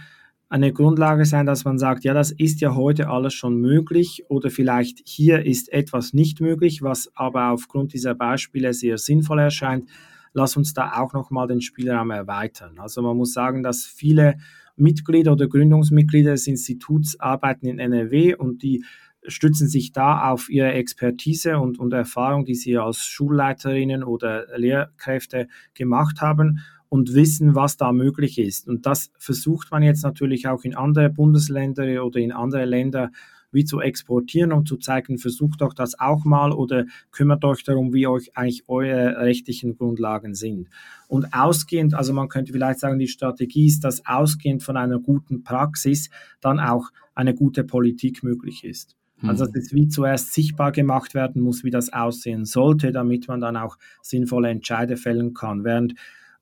eine Grundlage sein, dass man sagt, ja, das ist ja heute alles schon möglich oder vielleicht hier ist etwas nicht möglich, was aber aufgrund dieser Beispiele sehr sinnvoll erscheint. Lass uns da auch nochmal den Spielraum erweitern. Also man muss sagen, dass viele Mitglieder oder Gründungsmitglieder des Instituts arbeiten in NRW und die stützen sich da auf ihre Expertise und, und Erfahrung, die sie als Schulleiterinnen oder Lehrkräfte gemacht haben und wissen, was da möglich ist. Und das versucht man jetzt natürlich auch in andere Bundesländer oder in andere Länder wie zu exportieren, um zu zeigen, versucht doch das auch mal oder kümmert euch darum, wie euch eigentlich eure rechtlichen Grundlagen sind. Und ausgehend, also man könnte vielleicht sagen, die Strategie ist, dass ausgehend von einer guten Praxis dann auch eine gute Politik möglich ist. Also dass es wie zuerst sichtbar gemacht werden muss, wie das aussehen sollte, damit man dann auch sinnvolle Entscheide fällen kann. Während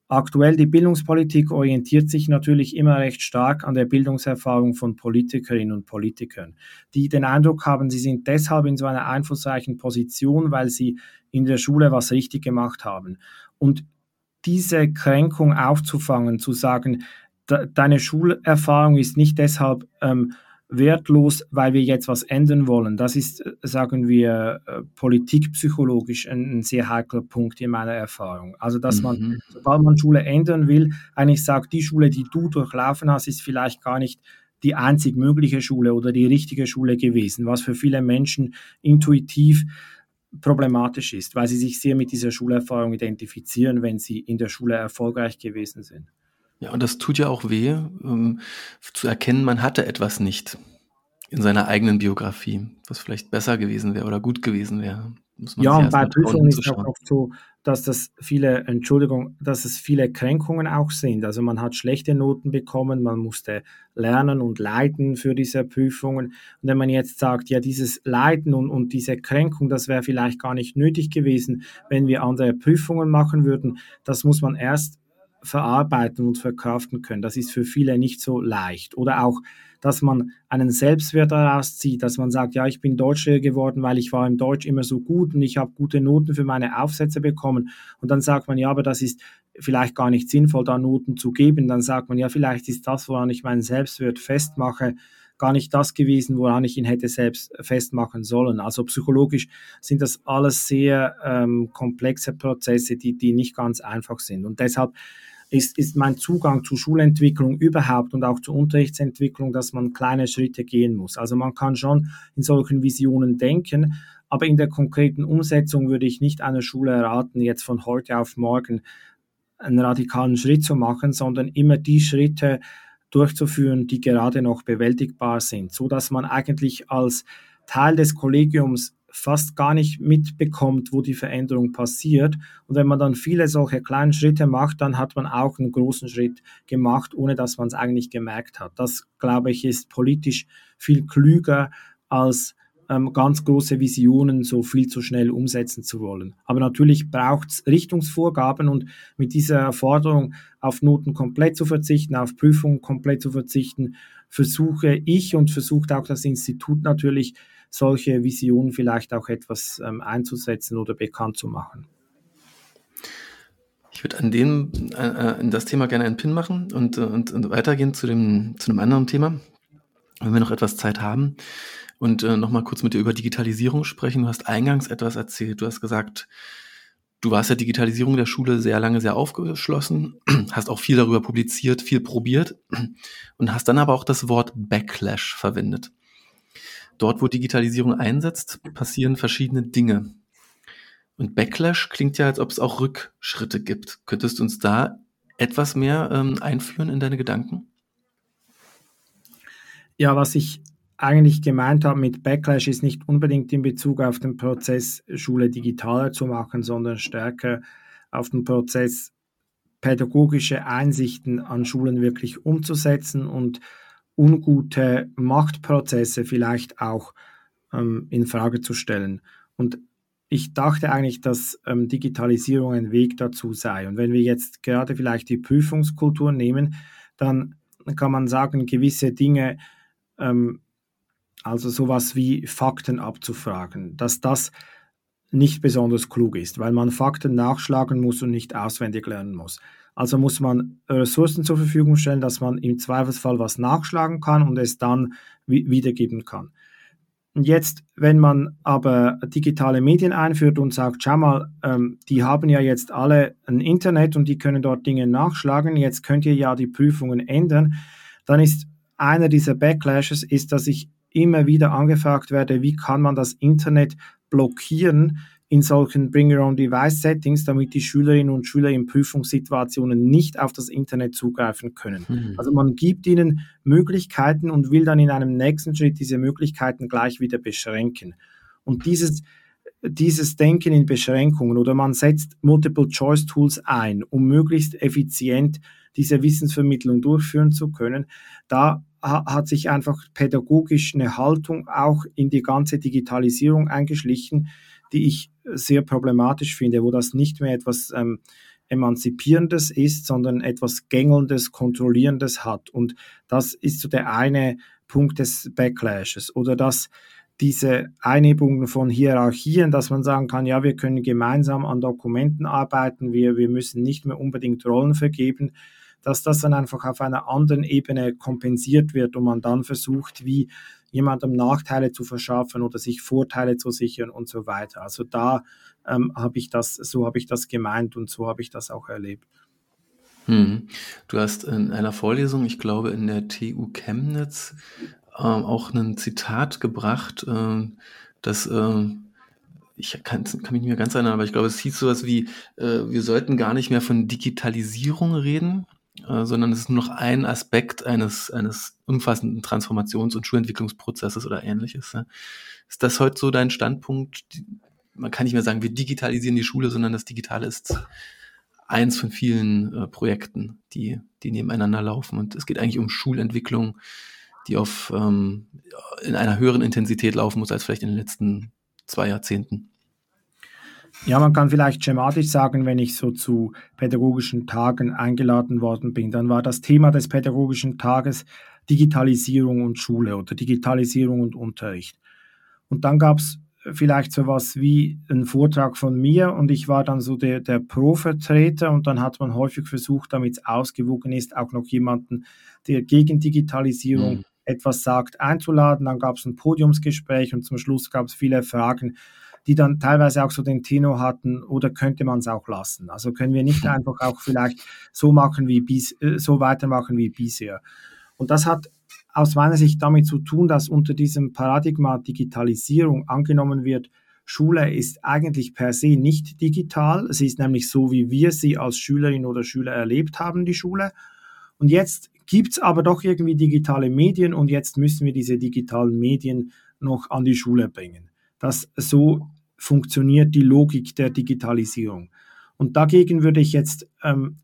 aktuell die Bildungspolitik orientiert sich natürlich immer recht stark an der Bildungserfahrung von Politikerinnen und Politikern, die den Eindruck haben, sie sind deshalb in so einer einflussreichen Position, weil sie in der Schule was richtig gemacht haben. Und diese Kränkung aufzufangen, zu sagen, deine Schulerfahrung ist nicht deshalb ähm, wertlos, weil wir jetzt was ändern wollen. Das ist, äh, sagen wir, äh, politikpsychologisch ein, ein sehr heikler Punkt in meiner Erfahrung. Also, dass man, mhm. sobald man Schule ändern will, eigentlich sagt, die Schule, die du durchlaufen hast, ist vielleicht gar nicht die einzig mögliche Schule oder die richtige Schule gewesen, was für viele Menschen intuitiv problematisch ist, weil sie sich sehr mit dieser Schulerfahrung identifizieren, wenn sie in der Schule erfolgreich gewesen sind. Ja, und das tut ja auch weh, ähm, zu erkennen, man hatte etwas nicht in seiner eigenen Biografie, was vielleicht besser gewesen wäre oder gut gewesen wäre. ja, und bei Prüfungen ist es auch oft so, dass das viele, Entschuldigung, dass es viele Kränkungen auch sind. Also man hat schlechte Noten bekommen, man musste lernen und leiden für diese Prüfungen. Und wenn man jetzt sagt, ja, dieses Leiden und, und diese Kränkung, das wäre vielleicht gar nicht nötig gewesen, wenn wir andere Prüfungen machen würden, das muss man erst verarbeiten und verkraften können. Das ist für viele nicht so leicht. Oder auch, dass man einen Selbstwert daraus zieht, dass man sagt, ja, ich bin Deutschlehrer geworden, weil ich war im Deutsch immer so gut und ich habe gute Noten für meine Aufsätze bekommen. Und dann sagt man, ja, aber das ist vielleicht gar nicht sinnvoll, da Noten zu geben. Dann sagt man, ja, vielleicht ist das, woran ich meinen Selbstwert festmache, gar nicht das gewesen, woran ich ihn hätte selbst festmachen sollen. Also psychologisch sind das alles sehr ähm, komplexe Prozesse, die, die nicht ganz einfach sind. Und deshalb ist, ist mein Zugang zu Schulentwicklung überhaupt und auch zur Unterrichtsentwicklung, dass man kleine Schritte gehen muss. Also man kann schon in solchen Visionen denken, aber in der konkreten Umsetzung würde ich nicht einer Schule raten, jetzt von heute auf morgen einen radikalen Schritt zu machen, sondern immer die Schritte durchzuführen, die gerade noch bewältigbar sind, so dass man eigentlich als Teil des Kollegiums fast gar nicht mitbekommt, wo die Veränderung passiert. Und wenn man dann viele solche kleinen Schritte macht, dann hat man auch einen großen Schritt gemacht, ohne dass man es eigentlich gemerkt hat. Das, glaube ich, ist politisch viel klüger als ähm, ganz große Visionen so viel zu schnell umsetzen zu wollen. Aber natürlich braucht es Richtungsvorgaben und mit dieser Forderung auf Noten komplett zu verzichten, auf Prüfungen komplett zu verzichten, versuche ich und versucht auch das Institut natürlich, solche Visionen vielleicht auch etwas ähm, einzusetzen oder bekannt zu machen. Ich würde an dem, äh, äh, in das Thema gerne einen Pin machen und, äh, und, und weitergehen zu dem, zu einem anderen Thema, wenn wir noch etwas Zeit haben. Und äh, nochmal kurz mit dir über Digitalisierung sprechen. Du hast eingangs etwas erzählt. Du hast gesagt, du warst der Digitalisierung der Schule sehr lange sehr aufgeschlossen, hast auch viel darüber publiziert, viel probiert und hast dann aber auch das Wort Backlash verwendet. Dort, wo Digitalisierung einsetzt, passieren verschiedene Dinge. Und Backlash klingt ja, als ob es auch Rückschritte gibt. Könntest du uns da etwas mehr ähm, einführen in deine Gedanken? Ja, was ich eigentlich gemeint habe mit Backlash ist nicht unbedingt in Bezug auf den Prozess, Schule digitaler zu machen, sondern stärker auf den Prozess, pädagogische Einsichten an Schulen wirklich umzusetzen und ungute Machtprozesse vielleicht auch ähm, in Frage zu stellen. Und ich dachte eigentlich, dass ähm, Digitalisierung ein Weg dazu sei. Und wenn wir jetzt gerade vielleicht die Prüfungskultur nehmen, dann kann man sagen, gewisse Dinge, ähm, also sowas wie Fakten abzufragen, dass das nicht besonders klug ist, weil man Fakten nachschlagen muss und nicht auswendig lernen muss. Also muss man Ressourcen zur Verfügung stellen, dass man im Zweifelsfall was nachschlagen kann und es dann wiedergeben kann. Jetzt, wenn man aber digitale Medien einführt und sagt, schau mal, ähm, die haben ja jetzt alle ein Internet und die können dort Dinge nachschlagen, jetzt könnt ihr ja die Prüfungen ändern, dann ist einer dieser Backlashes, ist, dass ich immer wieder angefragt werde, wie kann man das Internet blockieren, in solchen Bring Your Own Device Settings, damit die Schülerinnen und Schüler in Prüfungssituationen nicht auf das Internet zugreifen können. Mhm. Also man gibt ihnen Möglichkeiten und will dann in einem nächsten Schritt diese Möglichkeiten gleich wieder beschränken. Und dieses, dieses Denken in Beschränkungen oder man setzt Multiple-Choice-Tools ein, um möglichst effizient diese Wissensvermittlung durchführen zu können, da hat sich einfach pädagogisch eine Haltung auch in die ganze Digitalisierung eingeschlichen, die ich sehr problematisch finde, wo das nicht mehr etwas ähm, Emanzipierendes ist, sondern etwas Gängelndes, Kontrollierendes hat. Und das ist so der eine Punkt des Backlashes. Oder dass diese Einhebungen von Hierarchien, dass man sagen kann, ja, wir können gemeinsam an Dokumenten arbeiten, wir, wir müssen nicht mehr unbedingt Rollen vergeben, dass das dann einfach auf einer anderen Ebene kompensiert wird und man dann versucht, wie jemandem Nachteile zu verschaffen oder sich Vorteile zu sichern und so weiter. Also da ähm, habe ich das, so habe ich das gemeint und so habe ich das auch erlebt. Hm. Du hast in einer Vorlesung, ich glaube in der TU Chemnitz, ähm, auch ein Zitat gebracht, ähm, das ähm, ich kann, kann, mich nicht mehr ganz erinnern, aber ich glaube, es hieß sowas wie, äh, wir sollten gar nicht mehr von Digitalisierung reden, äh, sondern es ist nur noch ein Aspekt eines, eines umfassenden Transformations- und Schulentwicklungsprozesses oder ähnliches. Ist das heute so dein Standpunkt? Man kann nicht mehr sagen, wir digitalisieren die Schule, sondern das Digitale ist eins von vielen äh, Projekten, die, die nebeneinander laufen. Und es geht eigentlich um Schulentwicklung, die auf, ähm, in einer höheren Intensität laufen muss als vielleicht in den letzten zwei Jahrzehnten. Ja, man kann vielleicht schematisch sagen, wenn ich so zu pädagogischen Tagen eingeladen worden bin, dann war das Thema des pädagogischen Tages Digitalisierung und Schule oder Digitalisierung und Unterricht. Und dann gab es vielleicht so was wie einen Vortrag von mir und ich war dann so der, der Pro-Vertreter und dann hat man häufig versucht, damit es ausgewogen ist, auch noch jemanden, der gegen Digitalisierung mhm. etwas sagt, einzuladen. Dann gab es ein Podiumsgespräch und zum Schluss gab es viele Fragen die dann teilweise auch so den Tenor hatten, oder könnte man es auch lassen? Also können wir nicht einfach auch vielleicht so machen wie bis, äh, so weitermachen wie bisher. Und das hat aus meiner Sicht damit zu tun, dass unter diesem Paradigma Digitalisierung angenommen wird, Schule ist eigentlich per se nicht digital. Sie ist nämlich so, wie wir sie als Schülerin oder Schüler erlebt haben, die Schule. Und jetzt gibt es aber doch irgendwie digitale Medien und jetzt müssen wir diese digitalen Medien noch an die Schule bringen. Das so funktioniert die Logik der Digitalisierung. Und dagegen würde ich jetzt ähm,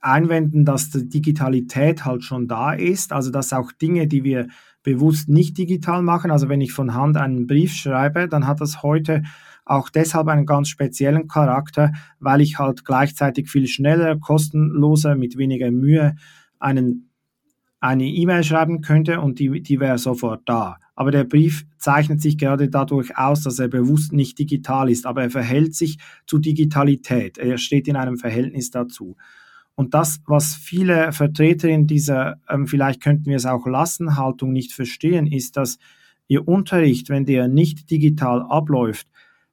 einwenden, dass die Digitalität halt schon da ist, also dass auch Dinge, die wir bewusst nicht digital machen, also wenn ich von Hand einen Brief schreibe, dann hat das heute auch deshalb einen ganz speziellen Charakter, weil ich halt gleichzeitig viel schneller, kostenloser, mit weniger Mühe einen, eine E-Mail schreiben könnte und die, die wäre sofort da. Aber der Brief zeichnet sich gerade dadurch aus, dass er bewusst nicht digital ist, aber er verhält sich zu Digitalität. Er steht in einem Verhältnis dazu. Und das, was viele Vertreter in dieser, ähm, vielleicht könnten wir es auch lassen, Haltung nicht verstehen, ist, dass ihr Unterricht, wenn der nicht digital abläuft,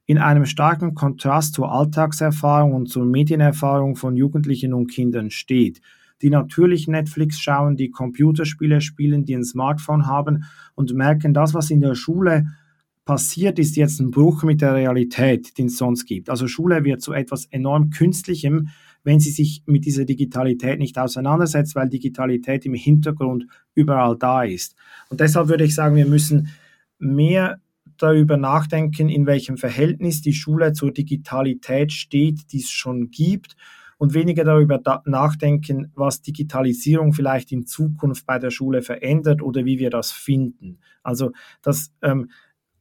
in einem starken Kontrast zur Alltagserfahrung und zur Medienerfahrung von Jugendlichen und Kindern steht, die natürlich Netflix schauen, die Computerspiele spielen, die ein Smartphone haben und merken, das, was in der Schule passiert, ist jetzt ein Bruch mit der Realität, den es sonst gibt. Also Schule wird zu etwas enorm Künstlichem, wenn sie sich mit dieser Digitalität nicht auseinandersetzt, weil Digitalität im Hintergrund überall da ist. Und deshalb würde ich sagen, wir müssen mehr darüber nachdenken, in welchem Verhältnis die Schule zur Digitalität steht, die es schon gibt und weniger darüber da nachdenken, was Digitalisierung vielleicht in Zukunft bei der Schule verändert oder wie wir das finden. Also das ähm,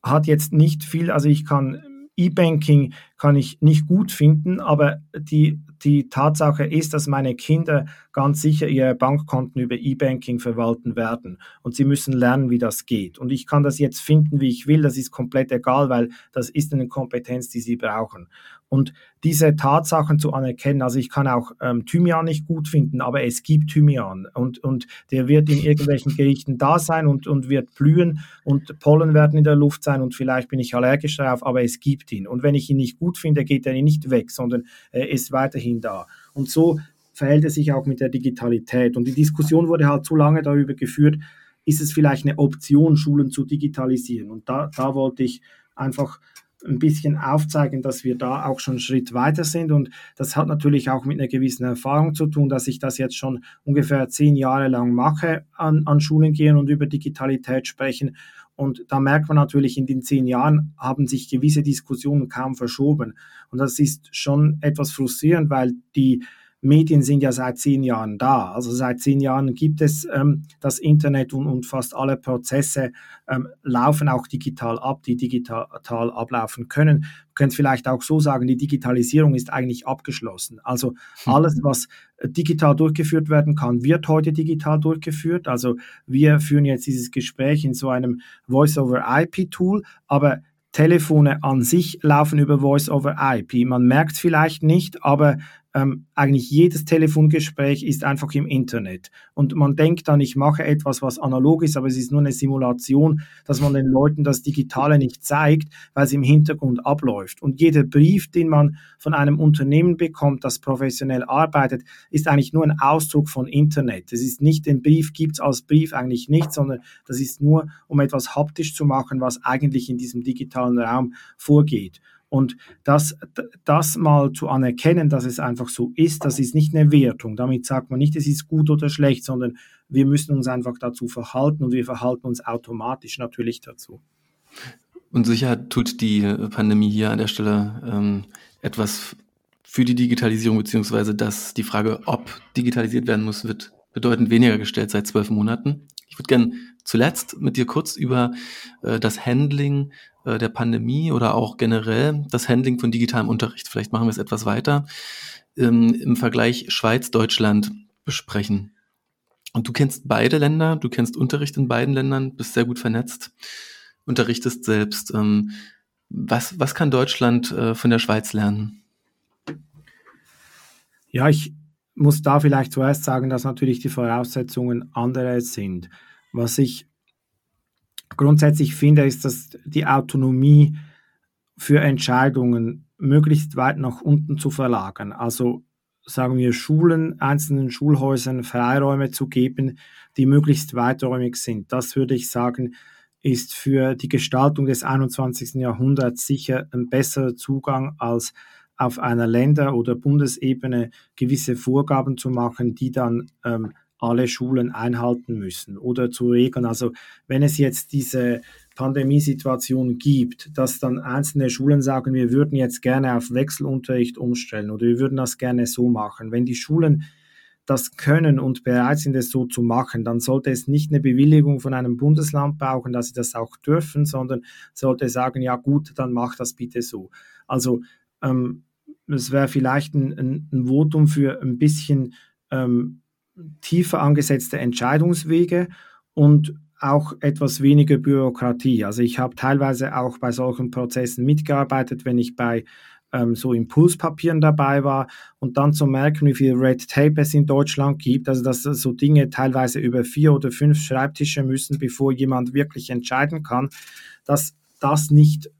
hat jetzt nicht viel, also ich kann E-Banking kann ich nicht gut finden, aber die, die Tatsache ist, dass meine Kinder ganz sicher ihre Bankkonten über E-Banking verwalten werden und sie müssen lernen, wie das geht. Und ich kann das jetzt finden, wie ich will, das ist komplett egal, weil das ist eine Kompetenz, die sie brauchen. Und diese Tatsachen zu anerkennen, also ich kann auch ähm, Thymian nicht gut finden, aber es gibt Thymian und, und der wird in irgendwelchen Gerichten da sein und, und wird blühen und Pollen werden in der Luft sein und vielleicht bin ich allergisch darauf, aber es gibt ihn. Und wenn ich ihn nicht gut finde, geht er nicht weg, sondern er ist weiterhin da. Und so verhält es sich auch mit der Digitalität. Und die Diskussion wurde halt zu lange darüber geführt, ist es vielleicht eine Option, Schulen zu digitalisieren? Und da, da wollte ich einfach ein bisschen aufzeigen, dass wir da auch schon einen Schritt weiter sind. Und das hat natürlich auch mit einer gewissen Erfahrung zu tun, dass ich das jetzt schon ungefähr zehn Jahre lang mache, an, an Schulen gehen und über Digitalität sprechen. Und da merkt man natürlich, in den zehn Jahren haben sich gewisse Diskussionen kaum verschoben. Und das ist schon etwas frustrierend, weil die Medien sind ja seit zehn Jahren da. Also seit zehn Jahren gibt es ähm, das Internet und, und fast alle Prozesse ähm, laufen auch digital ab, die digital ablaufen können. Man könnte vielleicht auch so sagen, die Digitalisierung ist eigentlich abgeschlossen. Also hm. alles, was digital durchgeführt werden kann, wird heute digital durchgeführt. Also wir führen jetzt dieses Gespräch in so einem Voice-over-IP-Tool, aber Telefone an sich laufen über Voice-over-IP. Man merkt es vielleicht nicht, aber ähm, eigentlich jedes Telefongespräch ist einfach im Internet. Und man denkt dann, ich mache etwas, was analog ist, aber es ist nur eine Simulation, dass man den Leuten das Digitale nicht zeigt, weil es im Hintergrund abläuft. Und jeder Brief, den man von einem Unternehmen bekommt, das professionell arbeitet, ist eigentlich nur ein Ausdruck von Internet. Es ist nicht, den Brief gibt es als Brief eigentlich nicht, sondern das ist nur, um etwas haptisch zu machen, was eigentlich in diesem digitalen Raum vorgeht. Und das, das mal zu anerkennen, dass es einfach so ist, das ist nicht eine Wertung. Damit sagt man nicht, es ist gut oder schlecht, sondern wir müssen uns einfach dazu verhalten und wir verhalten uns automatisch natürlich dazu. Und sicher tut die Pandemie hier an der Stelle ähm, etwas für die Digitalisierung, beziehungsweise dass die Frage, ob digitalisiert werden muss, wird bedeutend weniger gestellt seit zwölf Monaten. Ich würde gerne zuletzt mit dir kurz über äh, das Handling äh, der Pandemie oder auch generell das Handling von digitalem Unterricht, vielleicht machen wir es etwas weiter, ähm, im Vergleich Schweiz-Deutschland besprechen. Und du kennst beide Länder, du kennst Unterricht in beiden Ländern, bist sehr gut vernetzt, unterrichtest selbst. Ähm, was, was kann Deutschland äh, von der Schweiz lernen? Ja, ich muss da vielleicht zuerst sagen, dass natürlich die Voraussetzungen andere sind. Was ich grundsätzlich finde, ist, dass die Autonomie für Entscheidungen möglichst weit nach unten zu verlagern. Also sagen wir Schulen, einzelnen Schulhäusern Freiräume zu geben, die möglichst weiträumig sind. Das würde ich sagen, ist für die Gestaltung des 21. Jahrhunderts sicher ein besserer Zugang als auf einer Länder- oder Bundesebene gewisse Vorgaben zu machen, die dann ähm, alle Schulen einhalten müssen oder zu regeln. Also wenn es jetzt diese Pandemiesituation gibt, dass dann einzelne Schulen sagen, wir würden jetzt gerne auf Wechselunterricht umstellen oder wir würden das gerne so machen. Wenn die Schulen das können und bereit sind, es so zu machen, dann sollte es nicht eine Bewilligung von einem Bundesland brauchen, dass sie das auch dürfen, sondern sollte sagen, ja gut, dann mach das bitte so. Also ähm, es wäre vielleicht ein, ein, Votum für ein bisschen ähm, tiefer angesetzte Entscheidungswege und auch etwas weniger Bürokratie. Also ich habe teilweise auch bei solchen Prozessen mitgearbeitet, wenn ich bei ähm, so Impulspapieren dabei war und dann zu merken, wie viel Red Tape es in Deutschland gibt, also dass so Dinge teilweise über vier oder fünf Schreibtische müssen, bevor jemand wirklich entscheiden kann, dass das nicht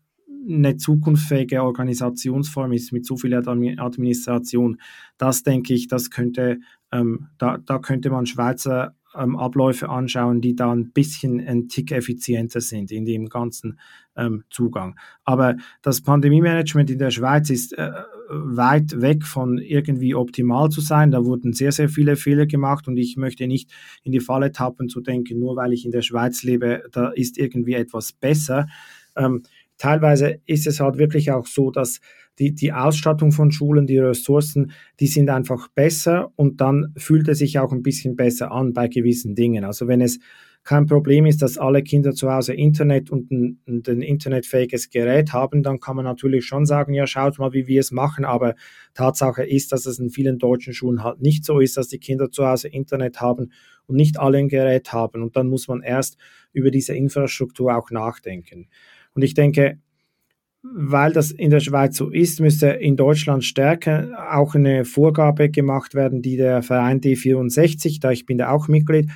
eine zukunftsfähige Organisationsform ist mit so viel Administration. Das denke ich, das könnte, ähm, da, da könnte man Schweizer ähm, Abläufe anschauen, die da ein bisschen ein Tick effizienter sind in dem ganzen ähm, Zugang. Aber das Pandemie-Management in der Schweiz ist äh, weit weg von irgendwie optimal zu sein. Da wurden sehr, sehr viele Fehler gemacht und ich möchte nicht in die Falle tappen zu denken, nur weil ich in der Schweiz lebe, da ist irgendwie etwas besser. Ähm, teilweise ist es halt wirklich auch so, dass die, die Ausstattung von Schulen, die Ressourcen, die sind einfach besser und dann fühlt es sich auch ein bisschen besser an bei gewissen Dingen. Also wenn es kein Problem ist, dass alle Kinder zu Hause Internet und ein, ein internetfähiges Gerät haben, dann kann man natürlich schon sagen, ja, schaut mal, wie wir es machen. Aber Tatsache ist, dass es in vielen deutschen Schulen halt nicht so ist, dass die Kinder zu Hause Internet haben und nicht alle ein Gerät haben. Und dann muss man erst über diese Infrastruktur auch nachdenken. Und ich denke, weil das in der Schweiz so ist, müsste in Deutschland stärker auch eine Vorgabe gemacht werden, die der Verein D64, da ich bin da auch Mitglied,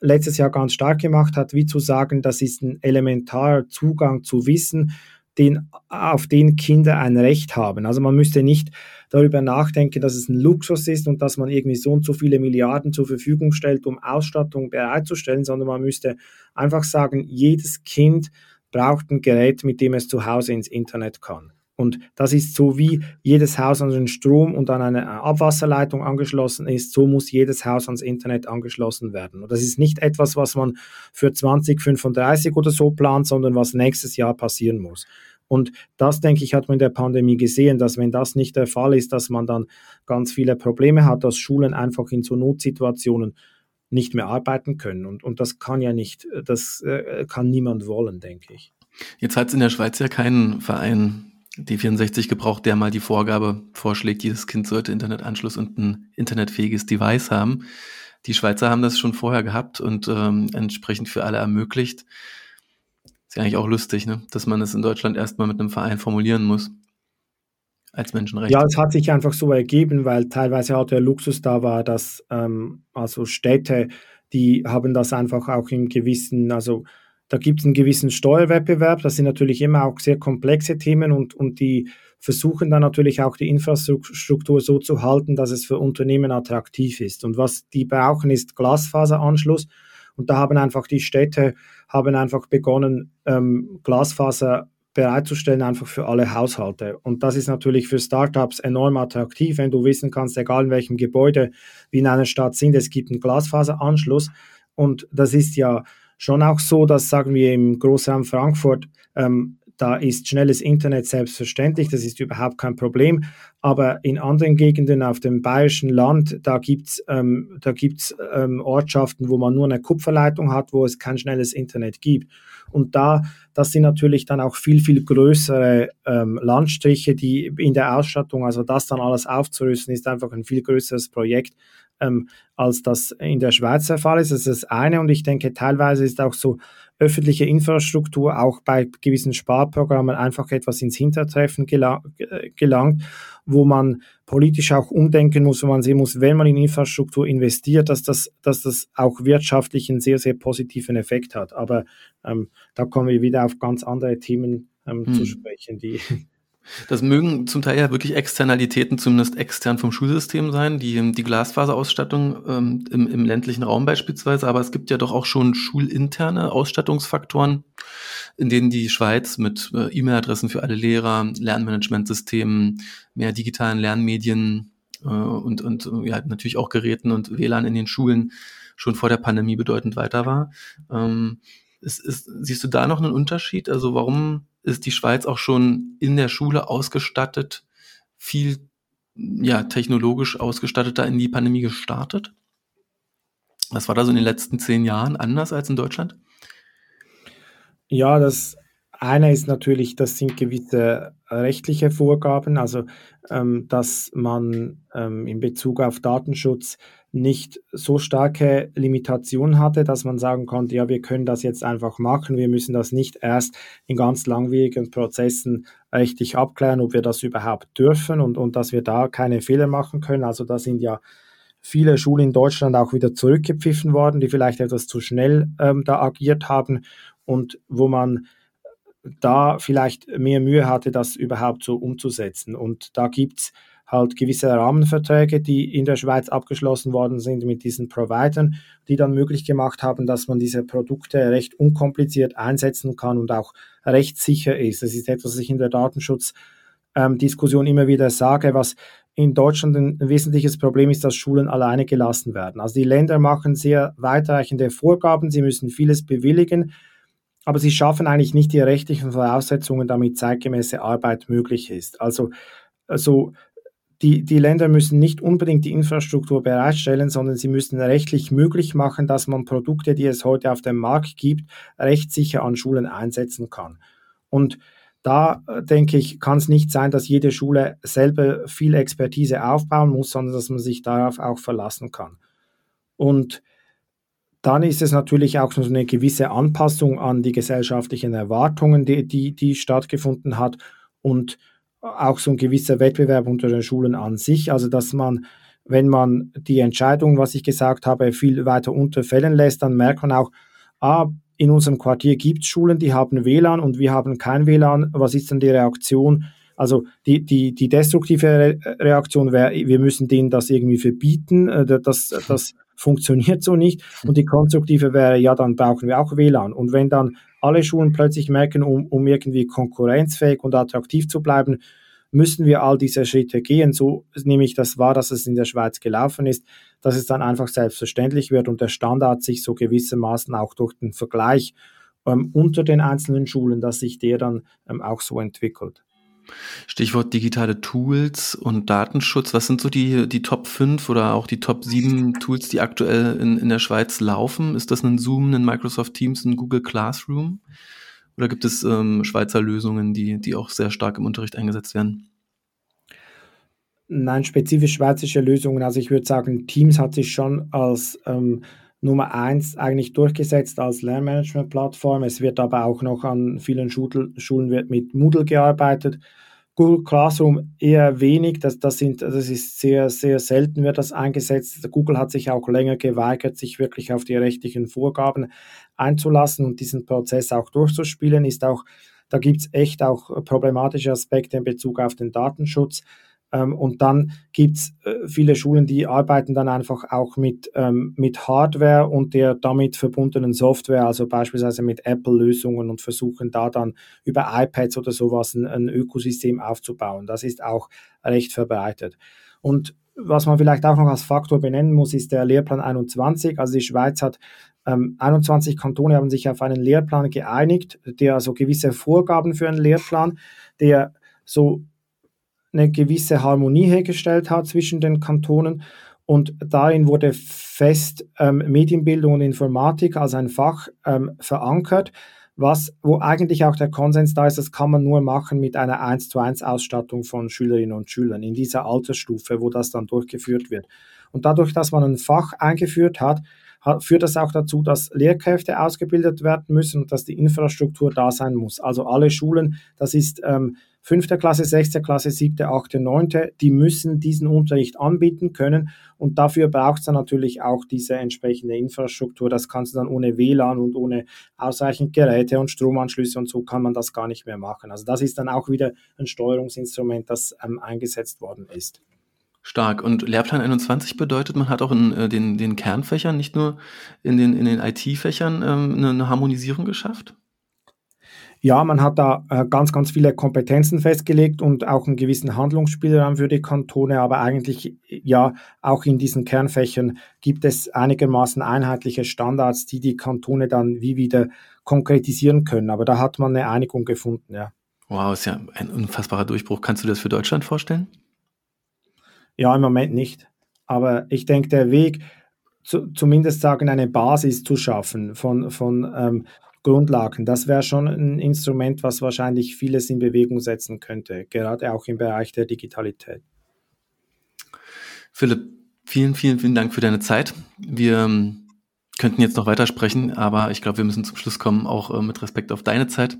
letztes Jahr ganz stark gemacht hat, wie zu sagen, das ist ein elementarer Zugang zu Wissen, den, auf den Kinder ein Recht haben. Also man müsste nicht darüber nachdenken, dass es ein Luxus ist und dass man irgendwie so und so viele Milliarden zur Verfügung stellt, um Ausstattung bereitzustellen, sondern man müsste einfach sagen, jedes Kind braucht ein Gerät, mit dem es zu Hause ins Internet kann. Und das ist so, wie jedes Haus an den Strom und an eine Abwasserleitung angeschlossen ist, so muss jedes Haus ans Internet angeschlossen werden. Und das ist nicht etwas, was man für 2035 oder so plant, sondern was nächstes Jahr passieren muss. Und das, denke ich, hat man in der Pandemie gesehen, dass wenn das nicht der Fall ist, dass man dann ganz viele Probleme hat, dass Schulen einfach in so Notsituationen nicht mehr arbeiten können. Und, und das kann ja nicht, das äh, kann niemand wollen, denke ich. Jetzt hat es in der Schweiz ja keinen Verein D64 gebraucht, der mal die Vorgabe vorschlägt, jedes Kind sollte Internetanschluss und ein internetfähiges Device haben. Die Schweizer haben das schon vorher gehabt und ähm, entsprechend für alle ermöglicht. Ist ja eigentlich auch lustig, ne? dass man es in Deutschland erstmal mit einem Verein formulieren muss als Menschenrecht. Ja, es hat sich einfach so ergeben, weil teilweise halt der Luxus da war, dass ähm, also Städte, die haben das einfach auch im gewissen, also da gibt es einen gewissen Steuerwettbewerb, das sind natürlich immer auch sehr komplexe Themen und, und die versuchen dann natürlich auch die Infrastruktur so zu halten, dass es für Unternehmen attraktiv ist. Und was die brauchen, ist Glasfaseranschluss. Und da haben einfach die Städte haben einfach begonnen, ähm, Glasfaser bereitzustellen, einfach für alle Haushalte. Und das ist natürlich für Startups enorm attraktiv, wenn du wissen kannst, egal in welchem Gebäude wir in einer Stadt sind, es gibt einen Glasfaseranschluss. Und das ist ja schon auch so, dass, sagen wir, im Großraum Frankfurt ähm, da ist schnelles Internet selbstverständlich, das ist überhaupt kein Problem. Aber in anderen Gegenden auf dem bayerischen Land, da gibt es ähm, ähm, Ortschaften, wo man nur eine Kupferleitung hat, wo es kein schnelles Internet gibt. Und da, das sind natürlich dann auch viel, viel größere ähm, Landstriche, die in der Ausstattung, also das dann alles aufzurüsten, ist einfach ein viel größeres Projekt, ähm, als das in der Schweiz der Fall ist. Das ist das eine. Und ich denke, teilweise ist auch so öffentliche Infrastruktur auch bei gewissen Sparprogrammen einfach etwas ins Hintertreffen gelangt, wo man politisch auch umdenken muss, wo man sehen muss, wenn man in Infrastruktur investiert, dass das, dass das auch wirtschaftlich einen sehr, sehr positiven Effekt hat. Aber ähm, da kommen wir wieder auf ganz andere Themen ähm, hm. zu sprechen, die das mögen zum Teil ja wirklich Externalitäten, zumindest extern vom Schulsystem sein, die, die Glasfaserausstattung ähm, im, im ländlichen Raum beispielsweise, aber es gibt ja doch auch schon schulinterne Ausstattungsfaktoren, in denen die Schweiz mit äh, E-Mail-Adressen für alle Lehrer, Lernmanagementsystemen, mehr digitalen Lernmedien äh, und, und ja, natürlich auch Geräten und WLAN in den Schulen schon vor der Pandemie bedeutend weiter war. Ähm, ist, ist, siehst du da noch einen Unterschied? Also warum ist die Schweiz auch schon in der Schule ausgestattet, viel ja, technologisch ausgestatteter in die Pandemie gestartet? Was war da so in den letzten zehn Jahren anders als in Deutschland? Ja, das eine ist natürlich, das sind gewisse rechtliche Vorgaben, also ähm, dass man ähm, in Bezug auf Datenschutz nicht so starke Limitationen hatte, dass man sagen konnte, ja, wir können das jetzt einfach machen, wir müssen das nicht erst in ganz langwierigen Prozessen rechtlich abklären, ob wir das überhaupt dürfen und, und dass wir da keine Fehler machen können. Also da sind ja viele Schulen in Deutschland auch wieder zurückgepfiffen worden, die vielleicht etwas zu schnell ähm, da agiert haben und wo man da vielleicht mehr Mühe hatte, das überhaupt so umzusetzen. Und da gibt es halt gewisse Rahmenverträge, die in der Schweiz abgeschlossen worden sind mit diesen Providern, die dann möglich gemacht haben, dass man diese Produkte recht unkompliziert einsetzen kann und auch rechtssicher ist. Das ist etwas, was ich in der Datenschutzdiskussion ähm, immer wieder sage, was in Deutschland ein, wesentliches Problem ist, dass Schulen alleine gelassen werden. Also die Länder machen sehr weitreichende Vorgaben, sie müssen vieles bewilligen, aber sie schaffen eigentlich nicht die rechtlichen Voraussetzungen, damit zeitgemäße Arbeit möglich ist. Also, also die, die Länder müssen nicht unbedingt die Infrastruktur bereitstellen, sondern sie müssen rechtlich möglich machen, dass man Produkte, die es heute auf dem Markt gibt, rechtssicher an Schulen einsetzen kann. Und da äh, denke ich, kann es nicht sein, dass jede Schule selber viel Expertise aufbauen muss, sondern dass man sich darauf auch verlassen kann. Und dann ist es natürlich auch so eine gewisse Anpassung an die gesellschaftlichen Erwartungen, die, die, die stattgefunden hat und auch so ein gewisser Wettbewerb unter den Schulen an sich. Also dass man, wenn man die Entscheidung, was ich gesagt habe, viel weiter unterfällen lässt, dann merkt man auch, ah, in unserem Quartier gibt es Schulen, die haben WLAN und wir haben kein WLAN. Was ist denn die Reaktion? Also die, die, die destruktive Reaktion wäre, wir müssen denen das irgendwie verbieten. Äh, das, das funktioniert so nicht. Und die konstruktive wäre, ja, dann brauchen wir auch WLAN. Und wenn dann alle Schulen plötzlich merken, um, um irgendwie konkurrenzfähig und attraktiv zu bleiben, müssen wir all diese Schritte gehen. So nehme ich das wahr, dass es in der Schweiz gelaufen ist, dass es dann einfach selbstverständlich wird und der Standard sich so gewissermaßen auch durch den Vergleich ähm, unter den einzelnen Schulen, dass sich der dann ähm, auch so entwickelt. Stichwort digitale Tools und Datenschutz. Was sind so die, die Top 5 oder auch die Top 7 Tools, die aktuell in, in der Schweiz laufen? Ist das ein Zoom, ein Microsoft Teams, ein Google Classroom? Oder gibt es ähm, Schweizer Lösungen, die, die auch sehr stark im Unterricht eingesetzt werden? Nein, spezifisch schweizerische Lösungen. Also ich würde sagen, Teams hat sich schon als ähm, Nummer eins eigentlich durchgesetzt als Lernmanagement-Plattform. Es wird aber auch noch an vielen Schulen, Schulen wird mit Moodle gearbeitet. Google Classroom eher wenig, das, das, sind, das ist sehr, sehr selten wird das eingesetzt. Google hat sich auch länger geweigert, sich wirklich auf die rechtlichen Vorgaben einzulassen und diesen Prozess auch durchzuspielen. Ist auch, da gibt es echt auch problematische Aspekte in Bezug auf den Datenschutz. Ähm, und dann gibt es äh, viele Schulen, die arbeiten dann einfach auch mit, ähm, mit Hardware und der damit verbundenen Software, also beispielsweise mit Apple-Lösungen und versuchen da dann über iPads oder sowas ein, ein Ökosystem aufzubauen. Das ist auch recht verbreitet. Und was man vielleicht auch noch als Faktor benennen muss, ist der Lehrplan 21. Also die Schweiz hat ähm, 21 Kantone haben sich auf einen Lehrplan geeinigt, der also gewisse Vorgaben für einen Lehrplan, der so eine gewisse Harmonie hergestellt hat zwischen den Kantonen. Und darin wurde fest ähm, Medienbildung und Informatik als ein Fach ähm, verankert, was, wo eigentlich auch der Konsens da ist, das kann man nur machen mit einer 1 zu 1 Ausstattung von Schülerinnen und Schülern in dieser Altersstufe, wo das dann durchgeführt wird. Und dadurch, dass man ein Fach eingeführt hat, führt das auch dazu, dass Lehrkräfte ausgebildet werden müssen und dass die Infrastruktur da sein muss. Also alle Schulen, das ist ähm, fünfte Klasse, sechste Klasse, siebte, achte, neunte, die müssen diesen Unterricht anbieten können und dafür braucht es dann natürlich auch diese entsprechende Infrastruktur. Das kannst du dann ohne WLAN und ohne ausreichend Geräte und Stromanschlüsse und so kann man das gar nicht mehr machen. Also das ist dann auch wieder ein Steuerungsinstrument, das ähm, eingesetzt worden ist. Stark. Und Lehrplan 21 bedeutet, man hat auch in äh, den, den Kernfächern, nicht nur in den, in den IT-Fächern, ähm, eine, eine Harmonisierung geschafft? Ja, man hat da äh, ganz, ganz viele Kompetenzen festgelegt und auch einen gewissen Handlungsspielraum für die Kantone, aber eigentlich ja auch in diesen Kernfächern gibt es einigermaßen einheitliche Standards, die die Kantone dann wie wieder konkretisieren können. Aber da hat man eine Einigung gefunden, ja. Wow, ist ja ein unfassbarer Durchbruch. Kannst du das für Deutschland vorstellen? Ja, im Moment nicht. Aber ich denke, der Weg, zu, zumindest sagen, eine Basis zu schaffen von, von ähm, Grundlagen. Das wäre schon ein Instrument, was wahrscheinlich vieles in Bewegung setzen könnte, gerade auch im Bereich der Digitalität. Philipp, vielen, vielen, vielen Dank für deine Zeit. Wir ähm, könnten jetzt noch weitersprechen, aber ich glaube, wir müssen zum Schluss kommen, auch äh, mit Respekt auf deine Zeit.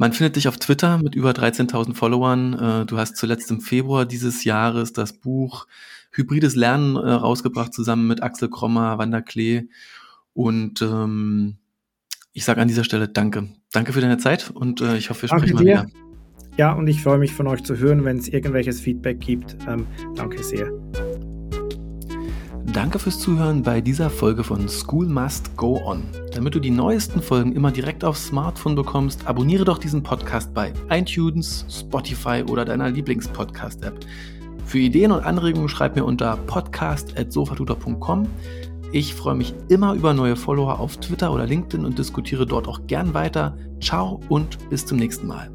Man findet dich auf Twitter mit über 13.000 Followern. Äh, du hast zuletzt im Februar dieses Jahres das Buch Hybrides Lernen äh, rausgebracht, zusammen mit Axel Krommer, Wanda Klee. Und ähm, ich sage an dieser Stelle Danke. Danke für deine Zeit und äh, ich hoffe, wir danke sprechen dir. mal wieder. Ja, und ich freue mich von euch zu hören, wenn es irgendwelches Feedback gibt. Ähm, danke sehr. Danke fürs Zuhören bei dieser Folge von School Must Go On. Damit du die neuesten Folgen immer direkt aufs Smartphone bekommst, abonniere doch diesen Podcast bei iTunes, Spotify oder deiner Lieblingspodcast-App. Für Ideen und Anregungen schreib mir unter podcast.sofatutor.com. Ich freue mich immer über neue Follower auf Twitter oder LinkedIn und diskutiere dort auch gern weiter. Ciao und bis zum nächsten Mal.